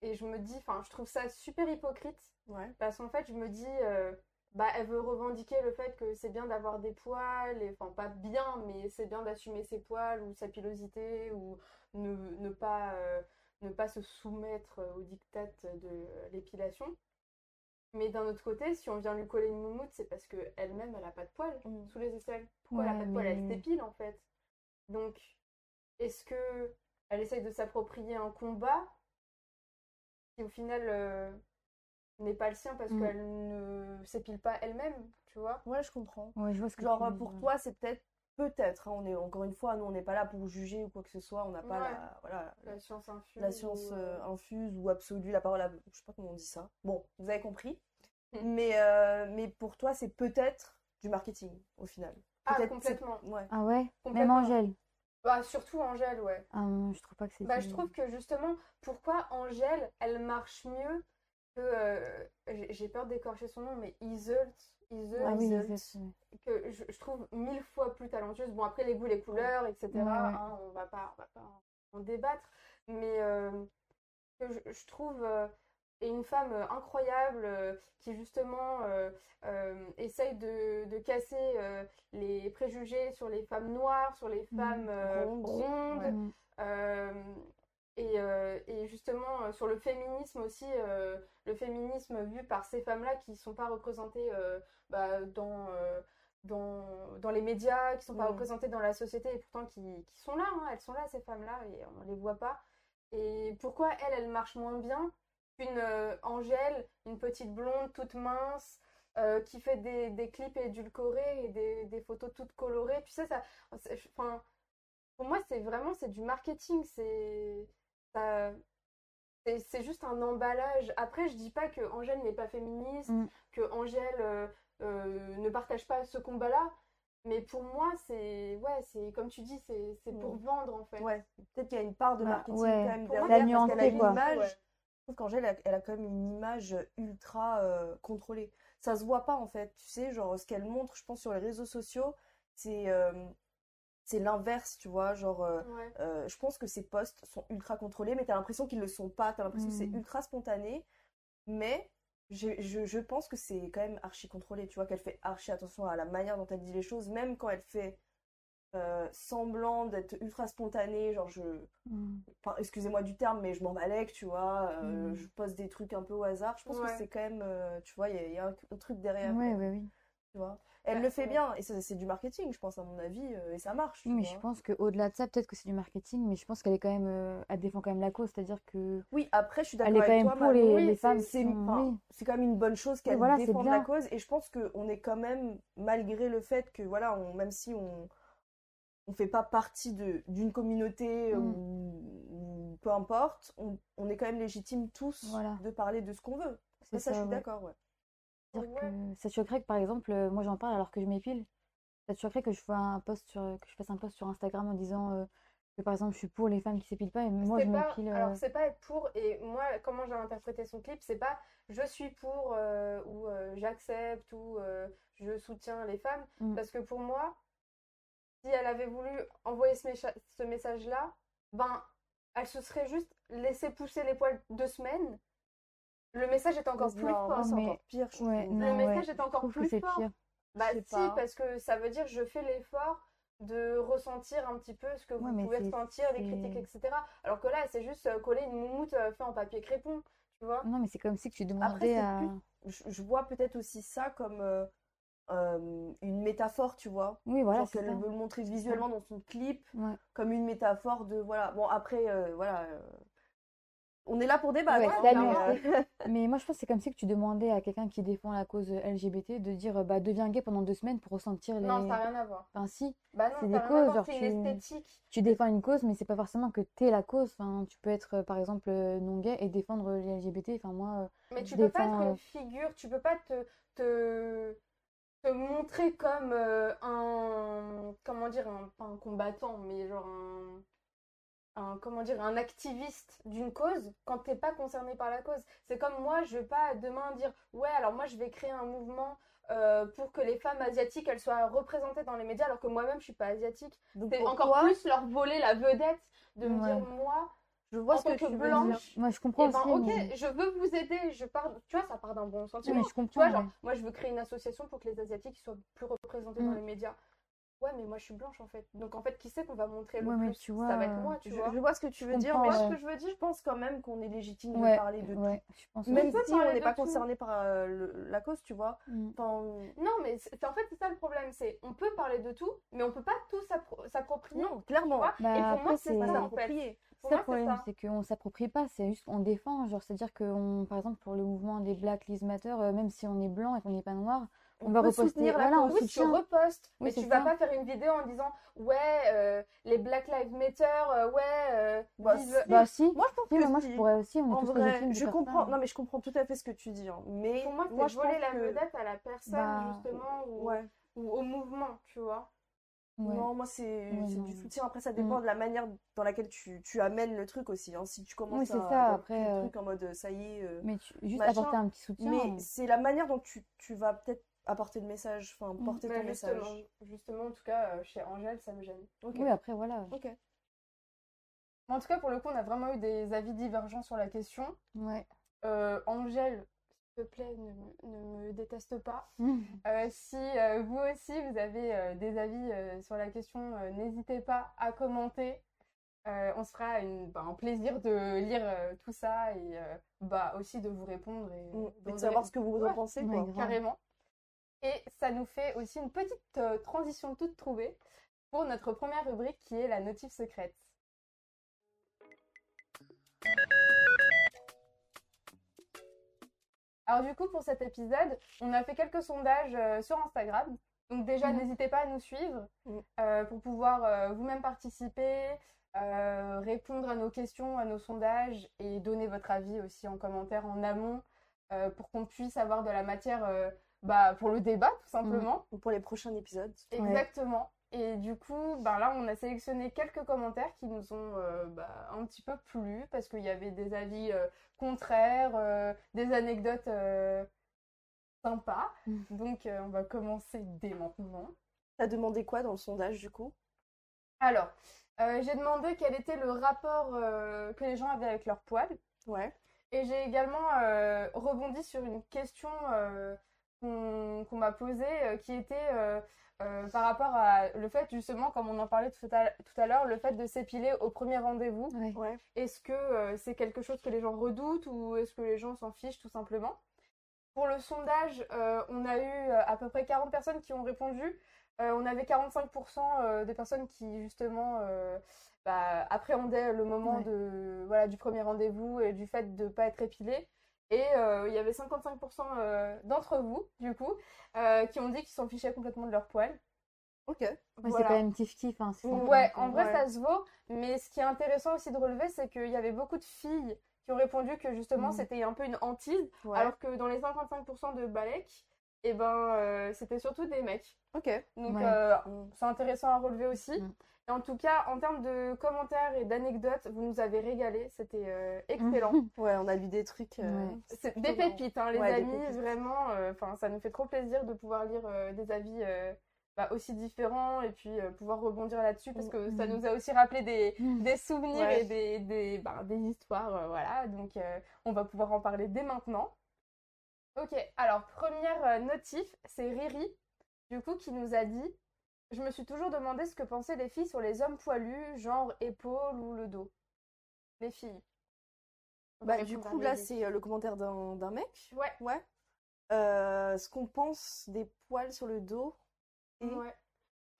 Et je me dis, enfin je trouve ça super hypocrite. Ouais. Parce qu'en fait, je me dis, euh, bah, elle veut revendiquer le fait que c'est bien d'avoir des poils, et, enfin pas bien, mais c'est bien d'assumer ses poils ou sa pilosité, ou ne, ne pas, euh, ne pas se soumettre aux dictats de l'épilation. Mais d'un autre côté, si on vient lui coller une moumoute, c'est parce qu'elle-même, elle n'a pas de poils Mm. sous les aisselles. Pourquoi elle n'a pas de poils? Elle s'épile en fait. Donc, est-ce que elle essaye de s'approprier un combat qui au final euh, n'est pas le sien parce Mm. qu'elle ne s'épile pas elle-même, tu vois? Ouais, je comprends. Ouais, je vois ce que Genre, tu pour dire. toi, c'est peut-être, peut-être, hein, on est, encore une fois, nous, on n'est pas là pour juger ou quoi que ce soit, on n'a pas Ouais. la, voilà, La science infuse. la science ou, euh, euh, infuse ou absolue, la parole, av- je sais pas comment on dit ça. Bon, vous avez compris. Mais, euh, mais pour toi, c'est peut-être du marketing, au final. Ah, complètement. Ouais. Ah ouais? Même Complètement. Angèle? Bah, surtout Angèle, ouais. Ah, non, je trouve pas que c'est. Bah, je trouve que justement, pourquoi Angèle, elle marche mieux que. euh, j'ai peur d'écorcher son nom, mais Iseult. Iseult, Ah oui, Iseult. que je, je trouve mille fois plus talentueuse. Bon, après, les goûts, les couleurs, etc., Ouais, ouais. hein, on va pas, on va pas en, en débattre. Mais euh, que je, je trouve euh, est une femme euh, incroyable euh, qui, justement, euh, essaye de, de casser les préjugés sur les femmes noires, sur les Mhm. femmes euh, Rondes. Ouais. Et, et justement, sur le féminisme aussi, le féminisme vu par ces femmes-là qui ne sont pas représentées bah, dans, dans, dans les médias, qui ne sont pas Mm. représentées dans la société, et pourtant qui, qui sont là, hein, elles sont là, ces femmes-là, et on ne les voit pas. Et pourquoi elle, elle marche moins bien? Qu'une euh, Angèle, une petite blonde toute mince, euh, qui fait des, des clips édulcorés et des, des photos toutes colorées. Tu sais, ça, enfin, pour moi, c'est vraiment c'est du marketing. C'est ça- c'est c'est juste un emballage. Après, je dis pas que Angèle n'est pas féministe, Mm. que Angèle euh, euh, ne partage pas ce combat-là. Mais pour moi, c'est ouais, c'est comme tu dis, c'est c'est pour Mm. vendre en fait. Ouais, peut-être qu'il y a une part de Bah, marketing ouais. quand même Pour moi, derrière, la parce qu'elle a nuancer, trouve qu'Angèle, elle a- elle a quand même une image ultra euh, contrôlée. Ça se voit pas en fait, tu sais, genre ce qu'elle montre, je pense, sur les réseaux sociaux, c'est euh, c'est l'inverse, tu vois, genre euh, Ouais. je pense que ses posts sont ultra contrôlés, mais t'as l'impression qu'ils le sont pas, t'as l'impression que c'est Mm. ultra spontané, mais je, je, je pense que c'est quand même archi contrôlé, tu vois, qu'elle fait archi attention à la manière dont elle dit les choses, même quand elle fait euh, semblant d'être ultra spontanée, genre je, Mm. enfin, excusez-moi du terme, mais je m'en balèque, tu vois, euh, Mm. je poste des trucs un peu au hasard, je pense que c'est quand même, euh, tu vois, il y, a- il y a un, truc derrière, Ouais, quoi, ouais, oui. tu vois. Elle Bah, le fait bien, et c'est du marketing, je pense, à mon avis, euh, et ça marche, Oui, mais vois. je pense qu'au-delà de ça, peut-être que c'est du marketing, mais je pense qu'elle est quand même, euh, elle défend quand même la cause, c'est-à-dire que Oui, après, je suis elle d'accord est quand avec même toi, pour Manon, les, oui, les c'est- femmes c'est enfin, oui. quand même une bonne chose qu'elle voilà, défende la cause, et je pense qu'on est quand même, malgré le fait que, voilà, on, même si on on fait pas partie de d'une communauté Mm. ou, ou peu importe, on, on est quand même légitime tous Voilà. de parler de ce qu'on veut. C'est Ça, ça, je suis ouais. d'accord, ouais. C'est-à-dire Ouais. que ça te choquerait que par exemple, euh, moi j'en parle alors que je m'épile. Ça te choquerait que je fasse un post sur, que je fasse un post sur Instagram en disant euh, que par exemple je suis pour les femmes qui s'épilent pas et moi je C'est pas- m'épile. euh, Alors, c'est pas être pour, et moi, comment j'ai interprété son clip, c'est pas je suis pour euh, ou euh, j'accepte ou euh, je soutiens les femmes. Mm. Parce que pour moi, si elle avait voulu envoyer ce, message-là, ben, elle se serait juste laissé pousser les poils deux semaines. Le message est encore plus non, fort. c'est mais- encore pire, je ouais, trouve. non, Le ouais, message est je encore que plus c'est fort. pire. Bah si, pas. parce que ça veut dire je fais l'effort de ressentir un petit peu ce que Ouais, vous pouvez ressentir, les critiques, etc. Alors que là, c'est juste euh, coller une moumoute euh, fait en papier crépon, tu vois. Non, mais c'est comme si que tu Après, demandais c'est à. plus- je, je vois peut-être aussi ça comme euh, euh, une métaphore, tu vois. Oui, voilà, Genre ça. veut le montrer visuellement dans son clip, Ouais. comme une métaphore de, voilà. Bon, après, euh, voilà. euh, on est là pour débattre. Ouais, hein, mais, euh, moi je pense que c'est comme si que tu demandais à quelqu'un qui défend la cause LGBT de dire bah deviens gay pendant deux semaines pour ressentir les. Non, ça n'a rien à voir. Enfin si, Bah C'est des causes, genre, c'est une tu- esthétique. tu défends une cause, mais c'est pas forcément que t'es la cause. Enfin, tu peux être par exemple non gay et défendre les LGBT. Enfin moi, Mais tu je peux pas défends, être une figure, tu peux pas te, te, montrer comme euh, un, comment dire, un, pas un combattant, mais genre un, un, comment dire, un activiste d'une cause quand t'es pas concerné par la cause. C'est comme moi, je vais pas demain dire, ouais, alors moi je vais créer un mouvement euh, pour que les femmes asiatiques elles soient représentées dans les médias alors que moi-même je suis pas asiatique. C'est encore plus leur voler la vedette de me dire moi je vois en ce que tu que veux blanche, dire. Moi, je eh comprends ben, aussi. ok, mais- je veux vous aider, je pars, tu vois, ça part d'un bon sentiment. mais je Tu vois, genre, moi je veux créer une association pour que les Asiatiques soient plus représentés dans Mm. les médias. Ouais, mais moi je suis blanche en fait. Donc en fait, qui c'est qu'on va montrer le Ouais, mais plus? tu Ça va être vois, moi, tu Je, vois. je vois ce que tu veux dire, mais ouais. ce que je veux dire, je pense quand même qu'on est légitime de parler de ouais, je pense tout. Même si on n'est pas tout. concerné par euh, le- la cause, tu vois. Mm. Enfin, Non, mais en fait, c'est ça le problème. C'est on peut parler de tout, mais on peut pas tout s'appro- s'approprier. non, tu clairement. vois. Bah, Et pour moi, c'est- ça en fait. Pour C'est ça moi, le c'est problème, c'est qu'on s'approprie pas, c'est juste qu'on défend. Genre, c'est-à-dire que, on, par exemple, pour le mouvement des Black Lives Matter, euh, même si on est blanc et qu'on n'est pas noir, on, va reposter. Voilà, on. Oui, tu soutient. repostes, Oui, mais tu vas ça. pas faire une vidéo en disant ouais, euh, les Black Lives Matter, euh, ouais, euh, Bah, vive- si. Bah, si. Moi, je pense Si, que mais moi, si. je pourrais aussi. On En tous vrai, je comprends. Non, mais je comprends tout à fait ce que tu dis. hein. Mais Pour moi, moi, c'est je voler la que... vedette à la personne Bah, justement ou, Ouais. ou au mouvement, tu vois. Ouais. Non, moi, c'est Ouais, du soutien. Après, ça dépend Mm. de la manière dans laquelle tu, tu amènes le truc aussi. hein. Si tu commences Oui, c'est à ça, après, le euh, truc en mode ça y est. euh, Mais tu- juste machin. apporter un petit soutien. Mais c'est la manière dont tu, tu vas peut-être apporter le message, enfin Mm. porter Bah, ton justement, message. justement, en tout cas, euh, chez Angèle, ça me gêne. Oui, après, voilà. Ok. En tout cas, pour le coup, on a vraiment eu des avis divergents sur la question. Ouais. Euh, Angèle, te plaît, ne, me- ne me déteste pas. Euh, si euh, vous aussi, vous avez euh, des avis sur la question, n'hésitez pas à commenter. On se fera une, bah, un plaisir de lire tout ça et bah, aussi de vous répondre et, de savoir ce que vous en pensez, quoi. carrément. Et ça nous fait aussi une petite transition toute trouvée pour notre première rubrique qui est la notif secrète. Alors du coup, pour cet épisode, on a fait quelques sondages euh, sur Instagram. Donc déjà, Mhm. n'hésitez pas à nous suivre Mhm. euh, pour pouvoir euh, vous-même participer, répondre à nos questions, à nos sondages et donner votre avis aussi en commentaire en amont pour qu'on puisse avoir de la matière bah, pour le débat tout simplement. Ou Pour les prochains épisodes. Exactement. Et du coup, ben là, on a sélectionné quelques commentaires qui nous ont euh, bah, un petit peu plu parce qu'il y avait des avis euh, contraires, euh, des anecdotes sympas. Mm. Donc, on va commencer dès maintenant. T'as demandé quoi dans le sondage, du coup? Alors, j'ai demandé quel était le rapport que les gens avaient avec leur poil. Ouais. Et j'ai également rebondi sur une question qu'on m'a posée qui était euh, par rapport à le fait justement, comme on en parlait tout à, tout à l'heure, le fait de s'épiler au premier rendez-vous. Ouais. Ouais. Est-ce que euh, c'est quelque chose que les gens redoutent ou est-ce que les gens s'en fichent tout simplement? Pour le sondage, euh, on a eu à peu près 40 personnes qui ont répondu. Euh, on avait 45% euh, des personnes qui justement euh, bah, appréhendaient le moment Ouais. de, voilà, du premier rendez-vous et du fait de ne pas être épilé. Et euh, il y avait 55% euh, d'entre vous, du coup, euh, qui ont dit qu'ils s'en fichaient complètement de leur poil. Ok. Ouais, Voilà. c'est quand même kiff-kiff. Hein, Ouais, quoi. en vrai, Ouais. ça se vaut. Mais ce qui est intéressant aussi de relever, c'est qu'il y avait beaucoup de filles qui ont répondu que justement, Mhm. c'était un peu une hantise. Ouais. Alors que dans les 55% de Balek, eh ben, euh, c'était surtout des mecs. Ok. Donc, Ouais. euh, Mm. c'est intéressant à relever aussi. Mhm. En tout cas, en termes de commentaires et d'anecdotes, vous nous avez régalé. C'était euh, excellent. Ouais, on a lu des trucs. euh, Ouais. Des pépites, hein, les Ouais, amis. Vraiment, enfin, ça nous fait trop plaisir de pouvoir lire euh, des avis euh, bah, aussi différents et puis euh, pouvoir rebondir là-dessus parce que ça Mhm. nous a aussi rappelé des, Mm. des souvenirs Ouais. et des, des, bah, des histoires. euh, voilà, donc euh, on va pouvoir en parler dès maintenant. Ok, alors première notif, c'est Riri, du coup, qui nous a dit Je me suis toujours demandé ce que pensaient les filles sur les hommes poilus, genre épaule ou le dos. Les filles. Bah, du coup, là, c'est euh, le commentaire d'un mec. Ouais. Ouais. Euh, ce qu'on pense des poils sur le dos. Et Ouais.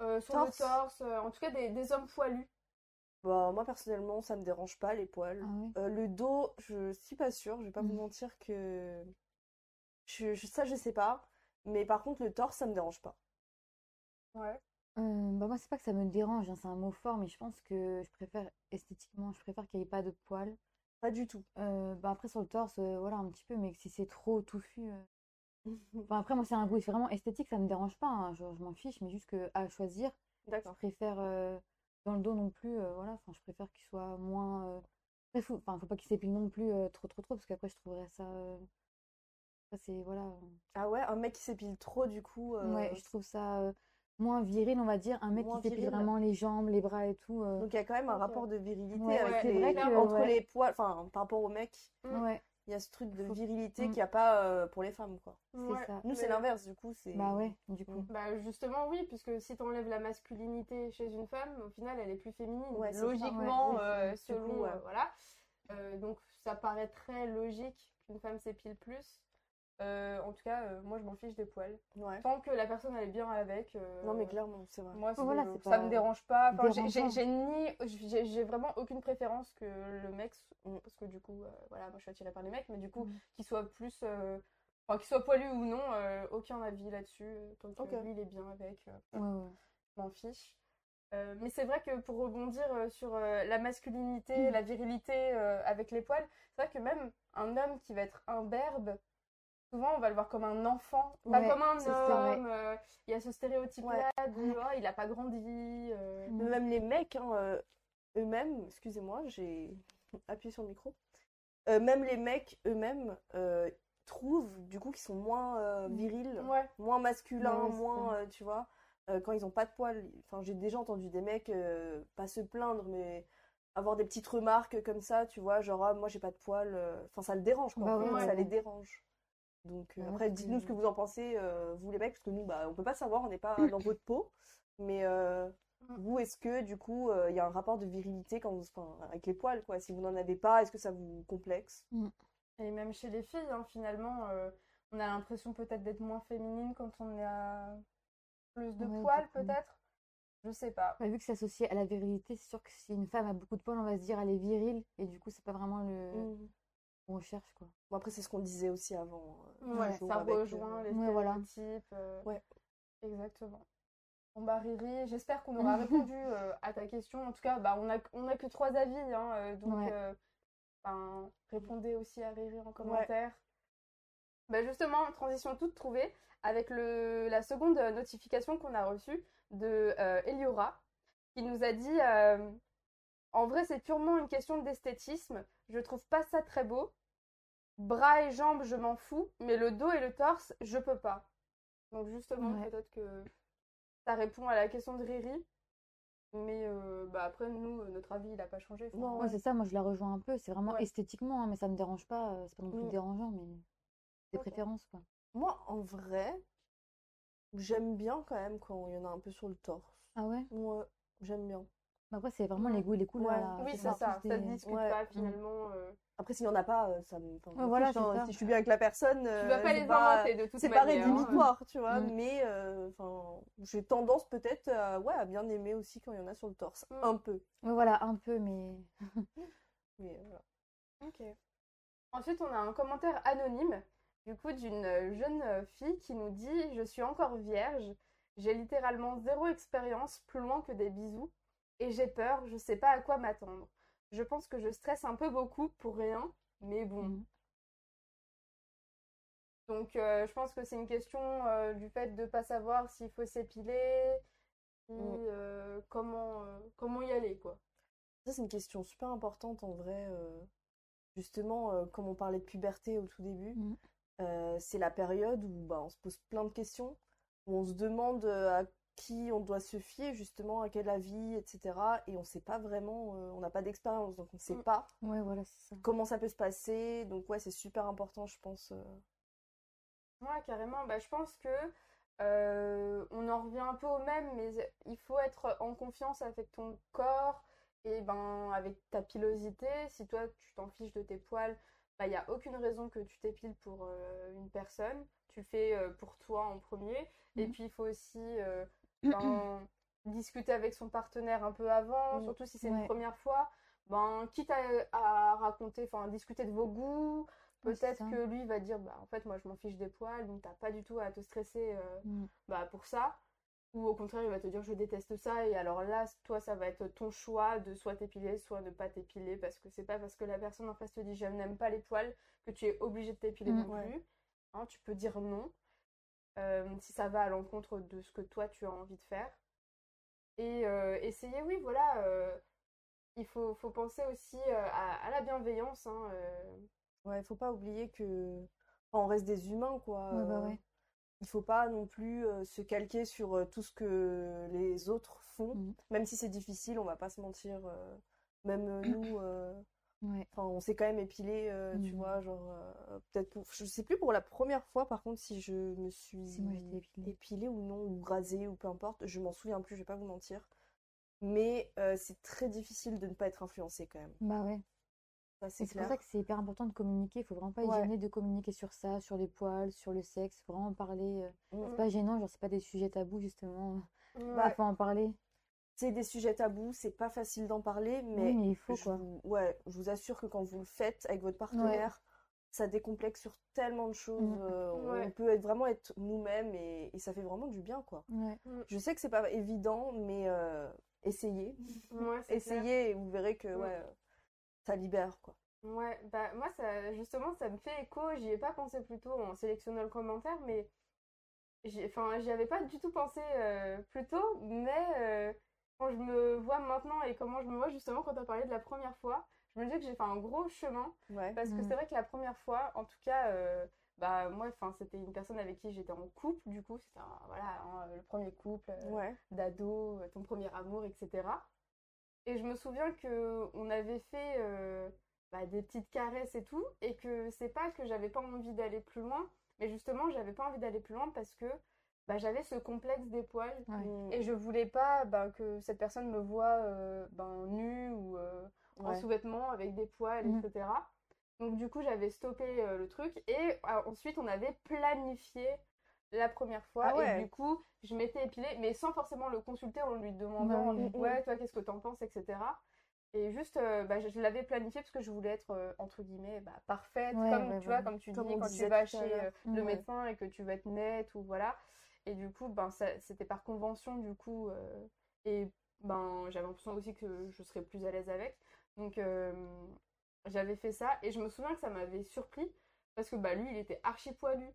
Euh, sur Torse. le torse, euh, en tout cas des, des hommes poilus. bah, moi, personnellement, ça me dérange pas, les poils. Ah. Euh, le dos, je suis pas sûre. Je vais pas vous Mm. mentir que. Je, je- ça, je sais pas. Mais par contre, le torse, ça me dérange pas. Ouais. Bah moi, c'est pas que ça me dérange, hein, c'est un mot fort, mais je pense que je préfère esthétiquement, je préfère qu'il n'y ait pas de poils. Pas du tout. Bah après, sur le torse, voilà, un petit peu, mais que si c'est trop touffu, Enfin, après, moi, c'est un goût vraiment esthétique, ça me dérange pas. hein, Je, je m'en fiche, mais juste que à choisir, je D'accord. préfère dans le dos non plus. voilà, enfin, je préfère qu'il soit moins. Après, faut, enfin, faut pas qu'il s'épile non plus trop, trop, trop, parce qu'après, je trouverais ça. c'est. Voilà. Ah ouais, un mec qui s'épile trop, du coup. Ouais, je trouve ça moins viril, on va dire. Un mec Moins qui s'épile viril. vraiment les jambes, les bras et tout. euh, Donc il y a quand même un rapport de virilité Ouais, avec c'est les... vrai que, entre ouais. les poils, enfin par rapport aux mecs, Mm. Ouais, il y a ce truc de virilité Mm. qu'il n'y a pas euh, pour les femmes, quoi. c'est Ouais. ça. Nous c'est l'inverse, du coup, c'est... Bah ouais, du coup. Mm. Bah justement oui, puisque si tu enlèves la masculinité chez une femme, au final elle est plus féminine. Ouais, c'est ça. Logiquement, Ouais, euh, selon coup, ouais. euh, voilà. Euh, donc ça paraît très logique qu'une femme s'épile plus. Euh, en tout cas, euh, moi je m'en fiche des poils. Ouais. Tant que la personne elle est bien avec. euh, Non mais clairement, c'est vrai. Moi, Voilà, ça pas me dérange pas. Enfin, j'ai- ni, vraiment aucune préférence que le mec, Mm. parce que du coup, euh, voilà, moi je suis attirée par les mecs, mais du coup, Mm. qu'il soit plus, euh, enfin, qu'il soit poilu ou non, euh, aucun avis là-dessus. Tant que Ok. lui il est bien avec, euh, Ouais, ouais. je m'en fiche. Euh, mais c'est vrai que pour rebondir euh, sur euh, la masculinité, Mm. la virilité euh, avec les poils, c'est vrai que même un homme qui va être imberbe, souvent on va le voir comme un enfant, pas Ouais, comme un homme. euh, il y a ce stéréotype-là de oh, il a pas grandi. euh. Mm. Mais Même les mecs, hein, euh, eux-mêmes, excusez-moi, j'ai appuyé sur le micro. Euh, même les mecs eux-mêmes euh, trouvent du coup qu'ils sont moins euh, Mm. virils, Ouais. moins masculins, moins, euh, tu vois, euh, quand ils ont pas de poils. Enfin, j'ai déjà entendu des mecs euh, pas se plaindre, mais avoir des petites remarques comme ça, tu vois, genre ah, moi j'ai pas de poils. euh, Enfin, ça le dérange, quoi. Bah ouais, ça ouais. les dérange. Donc euh, Ouais, après, dites-nous ce que vous en pensez, euh, vous les mecs, parce que nous, bah, on peut pas savoir, on n'est pas dans votre peau. Mais euh, Mm. vous, est-ce que du coup, euh, il y a un rapport de virilité quand vous, avec les poils, quoi? Si vous n'en avez pas, est-ce que ça vous complexe? Et même chez les filles, hein, finalement, euh, on a l'impression peut-être d'être moins féminine quand on a plus de Ouais, poils, peut-être? Je sais pas. Bah, vu que c'est associé à la virilité, c'est sûr que si une femme a beaucoup de poils, on va se dire elle est virile, et du coup, c'est pas vraiment le Mm. Qu'on recherche, quoi. Bon, après, c'est ce qu'on disait aussi avant. euh, Ouais, ça avec, rejoint euh, les Ouais, voilà. euh, Ouais. Exactement. Bon bah Riri, j'espère qu'on aura répondu euh, à ta question. En tout cas, bah, on a, on a que trois avis, hein, euh, donc Ouais. euh, ben, répondez aussi à Riri en commentaire. Bah, justement, transition toute trouvée avec le, la seconde notification qu'on a reçue de euh, Eliora qui nous a dit euh, En vrai, c'est purement une question d'esthétisme. Je trouve pas ça très beau. Bras et jambes, je m'en fous, mais le dos et le torse, je peux pas. Donc justement, Ouais. peut-être que ça répond à la question de Riri. Mais euh, bah après, nous, euh, notre avis, il n'a pas changé. Enfin, Non, Ouais, c'est ça, moi je la rejoins un peu, c'est vraiment Ouais. esthétiquement, hein, mais ça me dérange pas, euh, c'est pas non plus Mm. dérangeant, mais des préférences, quoi. Moi, en vrai, j'aime bien quand même quand il y en a un peu sur le torse. Ah ouais? Ouais, j'aime bien. Bah, après, c'est vraiment les Ouais. goûts et les couleurs, Ouais. là, Oui, c'est ça. Ça discute Ouais. pas Mm. finalement. euh. Après, s'il n'y en a pas, euh, ça me. enfin, Ouais, voilà. Si je suis bien avec la personne, Tu euh, vas pas c'est les pas- inventer de toute C'est pas hein. rédhibitoire, tu vois, Mm. mais euh, enfin, j'ai tendance peut-être à, ouais, à bien aimer aussi quand il y en a sur le torse. Mm. Un peu. Ouais, voilà, un peu, mais. Mais voilà. Ok. Ensuite, on a un commentaire anonyme, du coup, d'une jeune fille qui nous dit Je suis encore vierge, j'ai littéralement zéro expérience plus loin que des bisous, et j'ai peur, je sais pas à quoi m'attendre. Je pense que je stresse un peu beaucoup pour rien, mais bon. Mm. Donc, euh, je pense que c'est une question euh, du fait de pas savoir s'il faut s'épiler, si, Mm. euh, comment, comment y aller, quoi. Ça, c'est une question super importante en vrai. justement, comme on parlait de puberté au tout début, Mm. euh, c'est la période où bah, on se pose plein de questions, où on se demande à qui on doit se fier, justement, à quel avis, etc. Et on sait pas vraiment, euh, on n'a pas d'expérience, donc on sait Mm. pas Ouais, voilà, c'est ça. comment ça peut se passer. Donc, ouais, c'est super important, je pense. euh. Ouais, carrément. Bah, je pense que euh, on en revient un peu au même, mais il faut être en confiance avec ton corps et ben avec ta pilosité. Si toi tu t'en fiches de tes poils, bah il n'y a aucune raison que tu t'épiles pour euh, une personne. Tu le fais pour toi en premier. Et Mhm. puis il faut aussi euh, ben, discuter avec son partenaire un peu avant, Mm. surtout si c'est une première fois. Ben, quitte à, à raconter, enfin discuter de vos goûts, Peut-être que lui va dire, bah en fait moi je m'en fiche des poils, donc t'as pas du tout à te stresser euh, Mm. bah, pour ça. Ou au contraire il va te dire je déteste ça et alors là toi ça va être ton choix de soit t'épiler, soit ne pas t'épiler parce que c'est pas parce que la personne en face te dit je n'aime pas les poils que tu es obligé de t'épiler Mm. non Ouais. plus. hein, tu peux dire non si ça va à l'encontre de ce que toi tu as envie de faire. Et euh, essayer, oui, voilà, euh, il faut, faut penser aussi à, à la bienveillance. Hein, Ouais, il faut pas oublier que enfin, on reste des humains, quoi. Ouais, bah ouais. Il faut pas non plus se calquer sur tout ce que les autres font. Mhm. Même si c'est difficile, on va pas se mentir. même nous, Ouais. enfin, on s'est quand même épilé, tu Mhm. vois, genre euh, peut-être pour, je sais plus pour la première fois par contre si je me suis Si, épilée. épilée ou non ou rasée ou peu importe, je m'en souviens plus, je vais pas vous mentir. Mais euh, c'est très difficile de ne pas être influencé quand même. Bah ouais. Ça c'est pour ça que c'est hyper important de communiquer. Il faut vraiment pas être Ouais. gêné de communiquer sur ça, sur les poils, sur le sexe. Faut vraiment parler. euh, Mm. C'est pas gênant, genre c'est pas des sujets tabous justement. Bah, faut en parler. C'est des sujets tabous, c'est pas facile d'en parler, mais Oui, mais il faut je quoi. vous, ouais, je vous assure que quand vous le faites avec votre partenaire, ça décomplexe sur tellement de choses. Mhm. euh, Ouais. On peut être, vraiment être nous-mêmes et, et ça fait vraiment du bien, quoi. Ouais. Je sais que c'est pas évident, mais euh, essayez. Ouais, c'est clair. Essayez et vous verrez que ouais, ça libère, quoi. Ouais, bah moi ça justement ça me fait écho, j'y ai pas pensé plus tôt en sélectionnant le commentaire, mais j'y enfin j'y avais pas du tout pensé euh, plus tôt, mais euh, quand je me vois maintenant et comment je me vois justement quand tu as parlé de la première fois, je me dis que j'ai fait un gros chemin Ouais. parce que Mm. c'est vrai que la première fois, en tout cas, euh, bah moi enfin c'était une personne avec qui j'étais en couple du coup, c'était voilà hein, le premier couple euh, Ouais. d'ado, euh, ton premier amour, etc. Et je me souviens que on avait fait euh, bah, des petites caresses et tout, et que c'est pas que j'avais pas envie d'aller plus loin, mais justement j'avais pas envie d'aller plus loin parce que bah, j'avais ce complexe des poils Ouais. Et je voulais pas bah, que cette personne me voie euh, ben, nue ou euh, en Ouais. sous-vêtements avec des poils, Mhm. etc. Donc du coup j'avais stoppé euh, le truc et euh, ensuite on avait planifié la première fois Ah ouais. et du coup je m'étais épilée mais sans forcément le consulter en lui demandant Bah oui. Mm, mm. ouais toi qu'est-ce que t'en penses etc. Et juste euh, bah, je, je l'avais planifié parce que je voulais être euh, entre guillemets bah, parfaite Ouais, comme ouais, tu vois comme tu Comme dis quand tu vas chez le médecin et que tu vas être nette ou voilà et du coup ben c'était par convention du coup euh, et ben j'avais l'impression aussi que je serais plus à l'aise avec donc euh, j'avais fait ça et je me souviens que ça m'avait surpris parce que bah lui il était archi poilu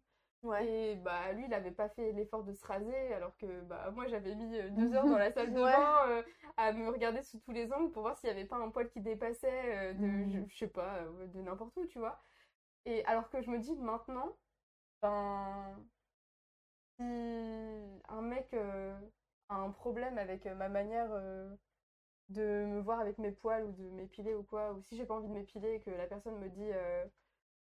Ouais. et bah lui il avait pas fait l'effort de se raser alors que bah moi j'avais mis euh, deux heures dans la salle de Ouais. bain euh, à me regarder sous tous les angles pour voir s'il y avait pas un poil qui dépassait de Mhm. je, je sais pas de n'importe où tu vois et alors que je me dis maintenant ben si un mec euh, a un problème avec euh, ma manière euh, de me voir avec mes poils ou de m'épiler ou quoi, ou si j'ai pas envie de m'épiler et que la personne me dit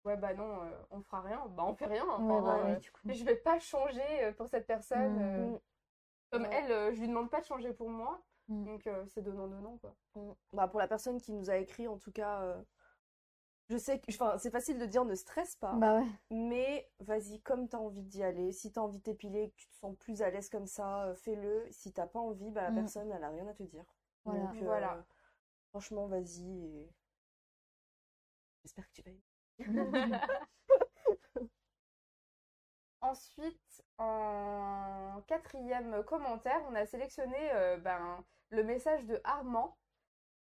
ouais bah non euh, on fera rien, bah on fait rien. Ouais, Enfin, bah euh, oui, je vais pas changer pour cette personne. Mm. euh, Mm. comme Ouais. elle, je lui demande pas de changer pour moi, Mm. donc c'est donnant donnant quoi. Bah, pour la personne qui nous a écrit, en tout cas, je sais que, enfin, c'est facile de dire ne stresse pas, Bah ouais. mais vas-y comme t'as envie d'y aller. Si t'as envie de t'épiler, que tu te sens plus à l'aise comme ça, euh, fais-le. Si t'as pas envie, bah la Mm. personne, elle a rien à te dire. Voilà. Donc, euh, Voilà. franchement, vas-y et j'espère que tu vas aimer. Ensuite, en quatrième commentaire, on a sélectionné euh, ben, le message de Armand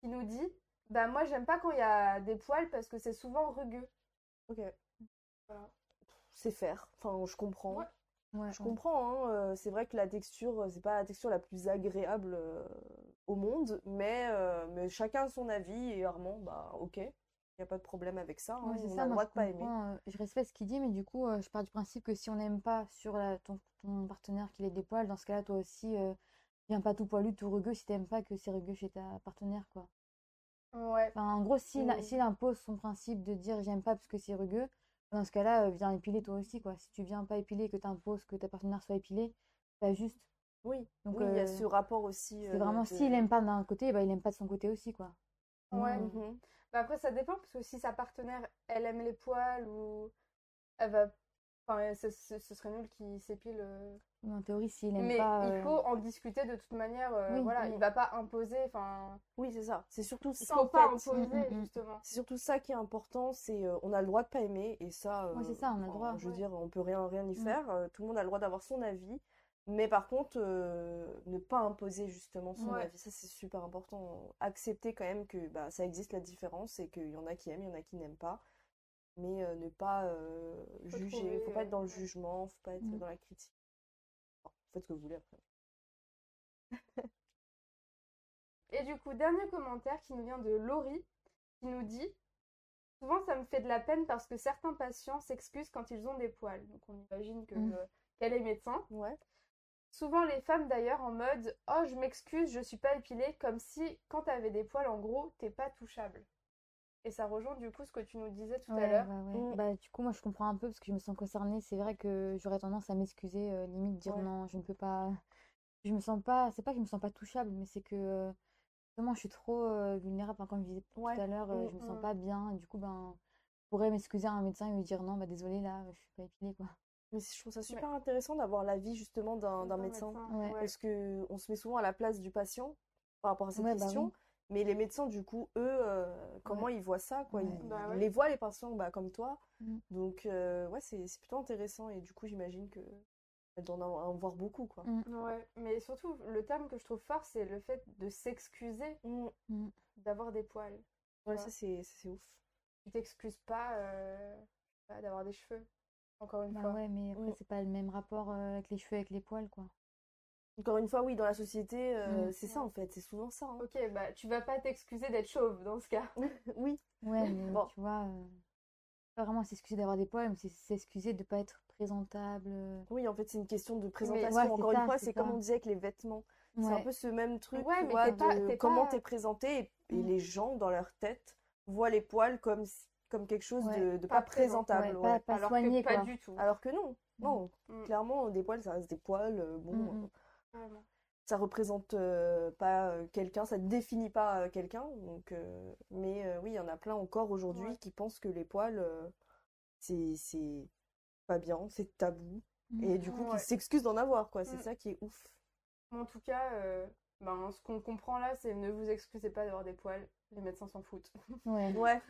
qui nous dit bah, Moi, j'aime pas quand il y a des poils parce que c'est souvent rugueux. Ok. Voilà. C'est faire. Enfin, je comprends. Ouais. Ouais, Je ouais. comprends, hein, euh, c'est vrai que la texture, euh, c'est pas la texture la plus agréable euh, au monde, mais, euh, mais chacun a son avis et Armand, bah ok, il n'y a pas de problème avec ça, hein, on ça, a le moi droit je de pas aimer. euh, je respecte ce qu'il dit, mais du coup, euh, je pars du principe que si on n'aime pas sur la- ton, ton partenaire qu'il ait des poils, dans ce cas-là, toi aussi, euh, viens pas tout poilu, tout rugueux si t'aimes pas que c'est rugueux chez ta partenaire, quoi. Ouais. Enfin, en gros, s'il impose son principe de dire j'aime pas parce que c'est rugueux, dans ce cas-là, euh, viens épiler toi aussi, quoi. Si tu viens pas épiler et que t'imposes que ta partenaire soit épilée, c'est pas juste. Oui, Donc, oui, il y a euh, ce rapport aussi. C'est euh, vraiment, de- s'il aime pas d'un côté, bah, il aime pas de son côté aussi, quoi. Ouais. Mm. Mhm. Bah, après, ça dépend parce que si sa partenaire, elle aime les poils ou elle va. Enfin, ce, ce- ce serait nul qu'il s'épile. euh. En théorie, s'il aime Mais pas. il euh, faut en discuter de toute manière. euh, Oui, voilà, oui. il va pas imposer. Enfin, Oui, c'est ça. C'est surtout il ça faut pas fait. imposer, Mm, mm, mm. justement. C'est surtout ça qui est important, c'est euh, on a le droit de pas aimer et ça, Ouais, c'est euh, ça, on a le droit, Je veux ouais. dire, on peut rien rien y faire. euh, tout le monde a le droit d'avoir son avis, mais par contre, euh, ne pas imposer justement son Ouais. avis, ça c'est super important. Accepter quand même que bah, ça existe la différence et qu'il y en a qui aiment, il y en a qui n'aiment pas. mais euh, ne pas euh, juger. Faut pas être dans le euh, ouais. jugement, faut pas être dans la critique. Faites ce que vous voulez après. Et du coup, dernier commentaire qui nous vient de Laurie, qui nous dit Souvent, ça me fait de la peine parce que certains patients s'excusent quand ils ont des poils. Donc, on imagine que, Mm. euh, qu'elle est médecin. Ouais. Souvent, les femmes d'ailleurs en mode Oh, je m'excuse, je suis pas épilée, comme si quand t'avais des poils, en gros, t'es pas touchable. Et ça rejoint du coup ce que tu nous disais tout à l'heure. ouais, ouais. Mm. Bah, du coup, moi, je comprends un peu parce que je me sens concernée. C'est vrai que j'aurais tendance à m'excuser, euh, limite dire Ouais. non, je ne peux pas. Je me sens pas. C'est pas que je me sens pas touchable, mais c'est que euh, vraiment, je suis trop euh, vulnérable. Enfin, comme je disais tout à l'heure, euh, Mm, je me sens mm. pas bien. Et du coup, ben, je pourrais m'excuser à un médecin et lui dire non, bah désolé, là, je suis pas épilée, quoi. Mais je trouve ça super intéressant d'avoir l'avis justement d'un médecin. Ouais. Parce que on se met souvent à la place du patient par rapport à cette Ouais, bah question. oui. Mais les médecins, du coup, eux, euh, comment ils voient ça, quoi? Ouais. Ils, Bah ils ouais. les voient, les patients, bah, comme toi. Mm. Donc, euh, ouais, c'est c'est plutôt intéressant. Et du coup, j'imagine que elle doit en, voir beaucoup, quoi. Mm. Ouais, mais surtout, le terme que je trouve fort, c'est le fait de s'excuser Mm. d'avoir des poils. Ouais, ça, c'est ouf. Tu t'excuses pas, euh, pas, d'avoir des cheveux. Encore une Bah fois. ouais, mais après, c'est pas le même rapport euh, avec les cheveux, avec les poils, quoi. Encore une fois, oui, dans la société, euh, Mm. c'est ça, en fait. C'est souvent ça. hein. Ok, bah tu vas pas t'excuser d'être chauve dans ce cas. oui. Ouais, mais Bon. tu vois, euh, pas vraiment s'excuser d'avoir des poils, mais c'est s'excuser de pas être présentable. euh. Oui, en fait, c'est une question de présentation. ouais, Encore ça, une fois, c'est comme on disait avec les vêtements. C'est un peu ce même truc, Ouais, tu mais vois, pas- de t'es comment pas- t'es présenté. Et, et Mm. les gens, dans leur tête, voient les poils comme, comme quelque chose Ouais. de, de Pas pas, présent- présentable. ouais, ouais. pas- pas Alors soigné, que pas quoi. du tout. Alors que non, Mm. non. Clairement, des poils, ça reste des poils. euh, bon, Ça représente euh, pas euh, quelqu'un, ça ne définit pas euh, quelqu'un. Donc, mais oui, il y en a plein encore aujourd'hui Ouais. qui pensent que les poils, c'est c'est pas bien, c'est tabou. Mm. Et du coup, Ouais. qui s'excusent d'en avoir, quoi. C'est Mm. ça qui est ouf. En tout cas, ben, ce qu'on comprend là, c'est ne vous excusez pas d'avoir des poils. Les médecins s'en foutent. Ouais. Ouais,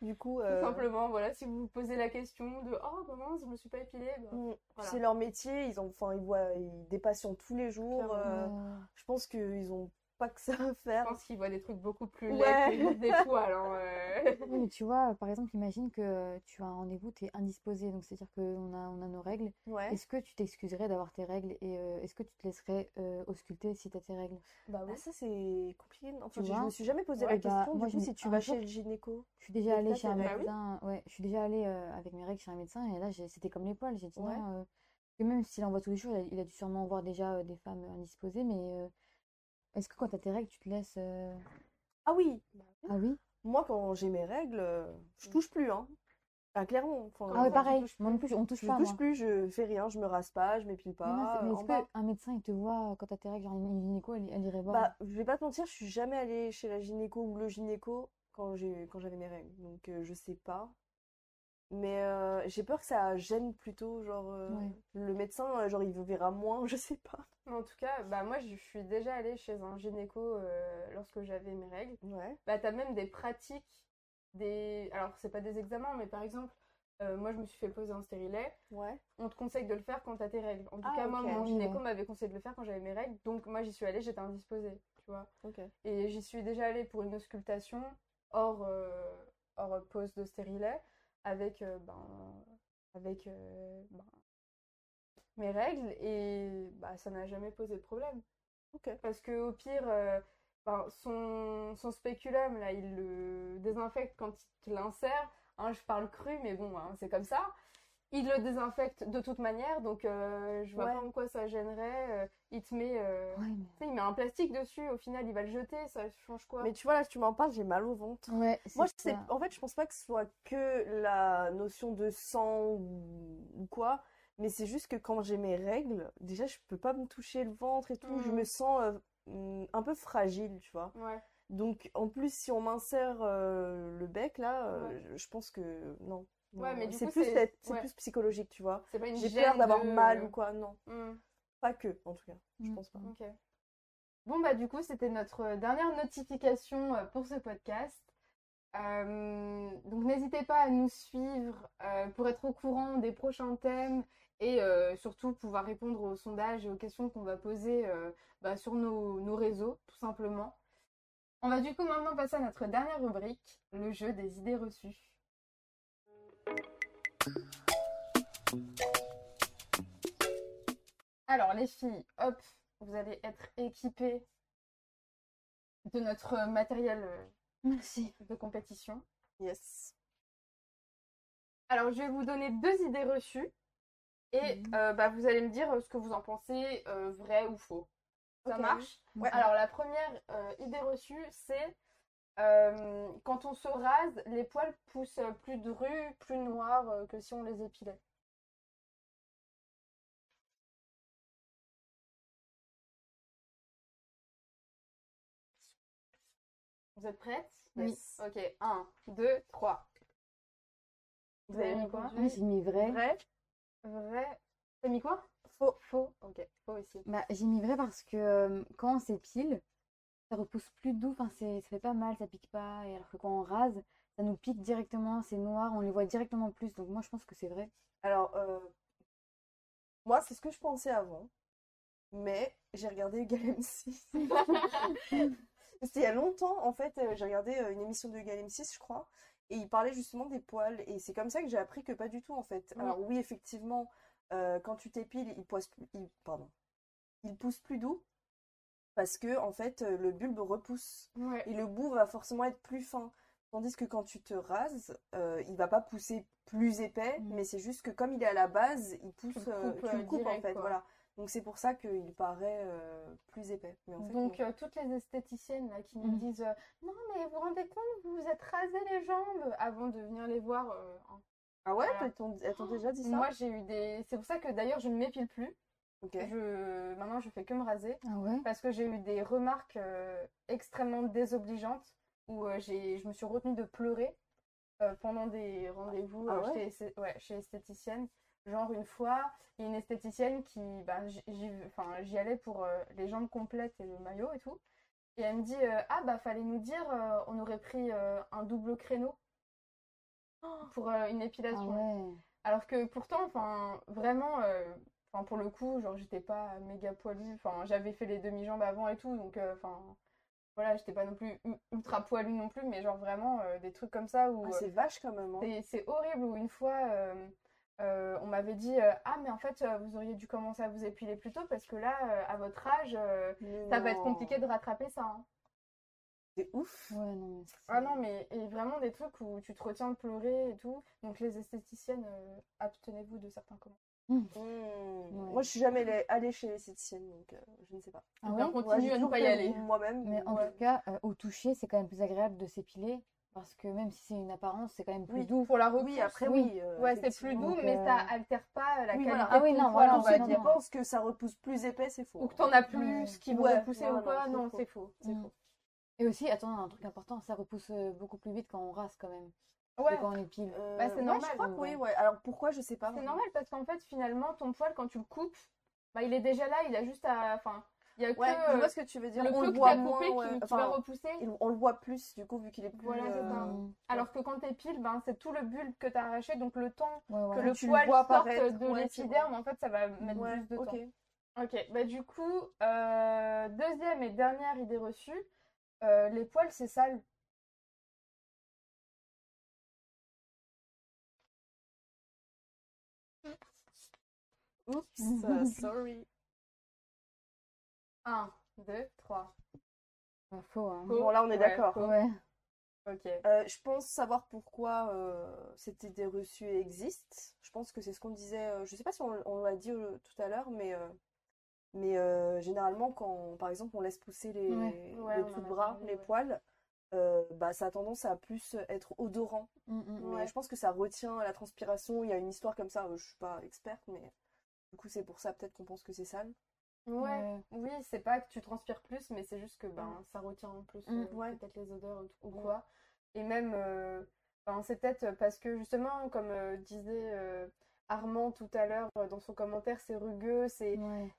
du coup, Tout euh, simplement, voilà, si vous vous posez la question de Oh, bah mince, je me suis pas épilée, bah, mm, Voilà. c'est leur métier, ils ont, enfin, ils voient ils- des patients tous les jours. Euh, je pense qu'ils ont pas que ça à je faire. pense qu'ils voient des trucs beaucoup plus Ouais. laids que des poils. hein, euh. Oui, mais tu vois, par exemple, imagine que tu as un rendez-vous, tu es indisposé, donc c'est-à-dire qu'on a, on a nos règles. Ouais. Est-ce que tu t'excuserais d'avoir tes règles et euh, est-ce que tu te laisserais euh, ausculter si tu as tes règles? Bah Ah, oui. ça, c'est compliqué. Enfin, Tu je, je vois me suis jamais posé Ouais, la bah, question. moi, du je coup, si tu vas jour- chez le gynéco. Je suis déjà allée chez un Bah oui. médecin, ouais, je suis déjà allée euh, avec mes règles chez un médecin et là j'ai- c'était comme les poils, j'ai dit Ouais. non, euh, que même s'il en voit tous les jours, il a, il a dû sûrement voir déjà euh, des femmes indisposées, mais euh, est-ce que quand tu as tes règles, tu te laisses... euh, Ah oui, Ah oui? moi, quand j'ai mes règles, euh, je touche plus, hein. Ah, clairement. Enfin, Ah ouais, pareil, touches moi non plus, on touche Je pas, touche moi. plus, je fais rien, je me rase pas, je m'épile Mais pas. mais en est-ce bas. qu'un médecin, il te voit euh, quand t'as tes règles, genre une gynéco, elle, elle irait voir? Bah, je vais pas te mentir, je suis jamais allée chez la gynéco ou le gynéco quand j'ai quand j'avais mes règles. Donc euh, je sais pas. Mais euh, j'ai peur que ça gêne plutôt, genre euh, Ouais. le médecin, euh, genre il verra moins, je sais pas. En tout cas, bah moi je suis déjà allée chez un gynéco euh, lorsque j'avais mes règles. Ouais. Bah t'as même des pratiques, des... Alors c'est pas des examens, mais par exemple, euh, moi je me suis fait poser un stérilet. Ouais. On te conseille de le faire quand t'as tes règles. En tout Ah, cas, moi mon gynéco ouais. m'avait conseillé de le faire quand j'avais mes règles. Donc moi j'y suis allée, j'étais indisposée, tu vois. Et j'y suis déjà allée pour une auscultation hors, euh, hors pose de stérilet avec, ben, avec ben, mes règles et bah, ça n'a jamais posé de problème. Parce que au pire, euh, ben, son, son spéculum, là, il le désinfecte quand il te l'insère. Hein, je parle cru, mais bon, hein, c'est comme ça. Il le désinfecte de toute manière, donc euh, je vois Ouais. pas en quoi ça gênerait. Il te met, euh, Ouais, mais... il met un plastique dessus, au final, il va le jeter, ça change quoi? Mais tu vois, là, si tu m'en parles, j'ai mal au ventre. Ouais, Moi, c'est en fait, je pense pas que ce soit que la notion de sang ou, quoi, mais c'est juste que quand j'ai mes règles, déjà, je peux pas me toucher le ventre et tout, je Mhm. me sens euh, hum, un peu fragile, tu vois. Ouais. Donc, en plus, si on m'insère euh, le bec, là, Ouais. je- je pense que non. Ouais, Non, mais du c'est plus, c'est- psychologique, tu vois. J'ai peur d'avoir de- mal ou quoi, non. Hmm, Pas que, en tout cas, je Mm. pense pas. ok. Bon, bah, du coup, c'était notre dernière notification euh, pour ce podcast. Euh, donc, n'hésitez pas à nous suivre euh, pour être au courant des prochains thèmes et euh, surtout pouvoir répondre aux sondages et aux questions qu'on va poser euh, bah, sur nos, nos réseaux, tout simplement. On va du coup maintenant passer à notre dernière rubrique, le jeu des idées reçues. Alors, les filles, hop, vous allez être équipées de notre matériel euh, Merci. de compétition. Yes. Alors, je vais vous donner deux idées reçues et Mhm. euh, bah, vous allez me dire euh, ce que vous en pensez, euh, vrai ou faux. Ça marche? Ouais. Alors, la première euh, idée reçue, c'est quand on se rase, les poils poussent plus drus, plus noirs que si on les épilait. Vous êtes prêtes? Oui. Yes. Ok, 1, 2, 3. Vous avez mis quoi? J'ai mis vrai. Vrai Vrai. T'as mis quoi? Faux. Faux. Ok, faux ici. Bah, j'ai mis vrai parce que euh, quand on s'épile, ça repousse plus doux, enfin, c'est, ça fait pas mal, ça pique pas. Et alors que quand on rase, ça nous pique directement, c'est noir, on les voit directement plus. Donc moi, je pense que c'est vrai. Alors, euh, moi, c'est ce que je pensais avant. Mais j'ai regardé Egal M6. C'était il y a longtemps, en fait, euh, j'ai regardé euh, une émission de Egal M6, je crois. Et il parlait justement des poils. Et c'est comme ça que j'ai appris que pas du tout, en fait. Alors, oui, effectivement, euh, quand tu t'épiles, il, pousse plus- il, pardon, il pousse plus doux. Parce que, en fait, le bulbe repousse. Ouais. Et le bout va forcément être plus fin. Tandis que quand tu te rases, euh, il va pas pousser plus épais, Mm. mais c'est juste que comme il est à la base, il pousse, Tu le euh, coupes, tu le coupes en fait, quoi. voilà. Donc c'est pour ça qu'il paraît euh, plus épais. Mais en fait, Donc, euh, toutes les esthéticiennes là, qui nous Mhm. disent euh, Non, mais vous vous rendez compte, vous vous êtes rasé les jambes avant de venir les voir. euh, en- Ah ouais, voilà. elles t'ont elles t'ont déjà dit ça? Moi, j'ai eu des. C'est pour ça que d'ailleurs, je ne m'épile plus. Ok. Je... Maintenant, je fais que me raser. Ah ouais? Parce que j'ai eu des remarques euh, extrêmement désobligeantes où euh, j'ai... je me suis retenue de pleurer euh, pendant des rendez-vous Ah euh, ouais? chez, ouais, chez esthéticienne. Genre une fois, il y a une esthéticienne qui, j- j'y, enfin, j'y allais pour euh, les jambes complètes et le maillot et tout. Et elle me dit, euh, ah bah fallait nous dire, euh, on aurait pris un double créneau pour euh, une Ah épilation. ouais. Alors que pourtant, enfin, vraiment, enfin, pour le coup, genre, j'étais pas méga poilue. Enfin, j'avais fait les demi-jambes avant et tout, donc, enfin, voilà, j'étais pas non plus ultra poilue non plus, mais genre vraiment euh, des trucs comme ça où Ah, c'est vache quand même. hein. c'est c'est horrible. Où une fois, euh, euh, on m'avait dit, euh, ah, mais en fait, euh, vous auriez dû commencer à vous épiler plus tôt parce que là, euh, à votre âge, euh, ça va être compliqué de rattraper ça. hein. C'est ouf. Ouais, non, Ah non, mais et vraiment des trucs où tu te retiens de pleurer et tout. Donc les esthéticiennes, euh, abstenez-vous de certains commentaires. Hmm. Moi, je suis jamais allée- allée chez l'esthéticienne, donc euh, je ne sais pas. Ah ouais? Continue Ouais, à ne pas y aller. Moi-même. Mais en ouais. tout cas, euh, au toucher, c'est quand même plus agréable de s'épiler. Parce que même si c'est une apparence, c'est quand même plus Oui. doux. Pour la repousse, Oui, après, oui. oui. euh, Ouais, c'est plus doux, mais euh, ça altère pas la Oui, qualité voilà. Ah de oui, non, voilà, on va dire. non. pensent que ça repousse plus épais, c'est faux. Ou que t'en as plus Ouais. qui vont Ouais, repousser ou quoi. non, c'est Non, faux. c'est faux. C'est Mm. faux. Et aussi, attends, un truc important, ça repousse euh, beaucoup plus vite quand on rase quand même. Ouais, quand on épile. Euh, Bah, c'est ouais, normal. Je crois que oui, ouais. ouais. Alors pourquoi, je sais pas. c'est normal parce qu'en fait, finalement, ton poil, quand tu le coupes, bah, il est déjà là, il a juste à. Enfin, il y a que Ouais, je euh, vois ce que tu veux dire. le on peu le que voit moins, coupé ouais. qui, Enfin, va repousser. il- on le voit plus du coup vu qu'il est plus. Voilà, c'est ça. euh. Alors que quand t'épiles, ben, c'est tout le bulbe que t'as arraché, donc le temps Ouais, que le tu le poil vois sorte de l'épiderme, en fait, ça va mettre Ouais, plus de ok. temps. Ok, bah du coup, euh, deuxième et dernière idée reçue, euh, les poils c'est sale. Oups, euh, sorry. 1, 2, 3. Pas faux, hein. Faux. Bon, là, on est Ouais, d'accord. faux. Ouais. Ok. Euh, je pense savoir pourquoi euh, cette idée reçue existe. Je pense que c'est ce qu'on disait. euh, je sais pas si on, on l'a dit euh, tout à l'heure, mais, euh, mais euh, généralement, quand par exemple on laisse pousser les, Ouais. Ouais, les on en dessous de a bras, parlé, les ouais. poils, euh, bah, ça a tendance à plus être odorant. Mm, mm. Mais Ouais. je pense que ça retient la transpiration. Il y a une histoire comme ça. euh, je suis pas experte, mais du coup, c'est pour ça peut-être qu'on pense que c'est sale. Ouais. Oui, c'est pas que tu transpires plus, mais c'est juste que ben, Mm. ça retient en plus Mm. euh, Ouais. peut-être les odeurs ou, ou Mm. quoi. Et même, euh, ben, c'est peut-être parce que justement, comme euh, disait euh, Armand tout à l'heure euh, dans son commentaire, c'est rugueux, c'est Ouais.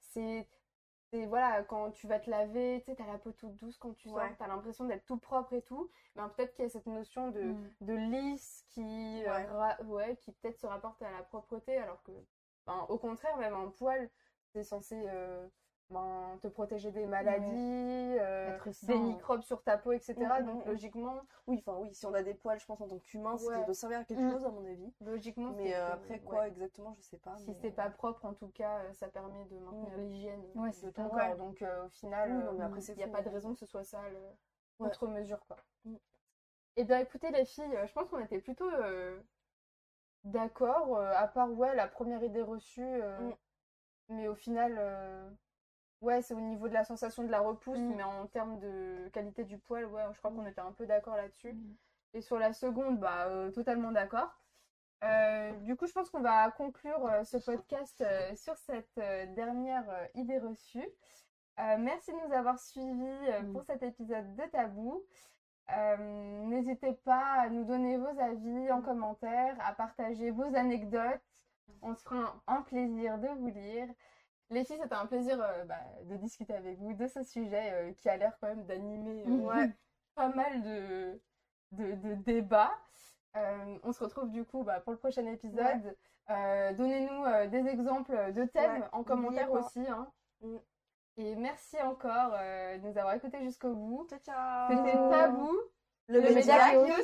voilà quand tu vas te laver tu sais t'as la peau toute douce quand tu sors Ouais. t'as l'impression d'être tout propre et tout ben peut-être qu'il y a cette notion de, Mm. de lisse qui ouais, qui peut-être se rapporte à la propreté alors que ben, au contraire même un poil c'est censé euh, ben, te protéger des maladies, euh, Être des microbes sur ta peau, etc. Donc mm. logiquement, Oui, enfin oui, si on a des poils, je pense en tant qu'humain, ça Ouais. doit servir à quelque Mm. chose à mon avis. logiquement, Mais euh, après quoi ouais. exactement, je sais pas. Si mais, c'est euh, pas propre, en tout cas, euh, ça permet de maintenir Mm. l'hygiène Ouais, de ton corps. Ouais. Donc euh, au final, euh, il n'y a pas de hein. raison que ce soit ça Ouais. contre mesure quoi. Mm. Et bien écoutez les filles, euh, je pense qu'on était plutôt euh, d'accord, euh, à part ouais la première idée reçue, euh. Mais au final, euh, ouais c'est au niveau de la sensation de la repousse, Mm. mais en termes de qualité du poil, ouais je crois Mm. qu'on était un peu d'accord là-dessus. Mm. Et sur la seconde, bah euh, totalement d'accord. Euh, du coup, je pense qu'on va conclure ce podcast sur cette dernière idée reçue. Merci de nous avoir suivis pour cet épisode de Tabou. N'hésitez pas à nous donner vos avis en commentaire, à partager vos anecdotes. On se fera un, un plaisir de vous lire. Les filles, c'était un plaisir euh, bah, de discuter avec vous de ce sujet euh, qui a l'air quand même d'animer euh, Ouais. pas mal de, de, de débats. On se retrouve du coup bah, pour le prochain épisode. Donnez-nous des exemples de thèmes Ouais, en commentaire aussi. hein. Mm. Et merci encore de nous avoir écoutés jusqu'au bout. Ciao, ciao. C'était Tabou, Le, le média média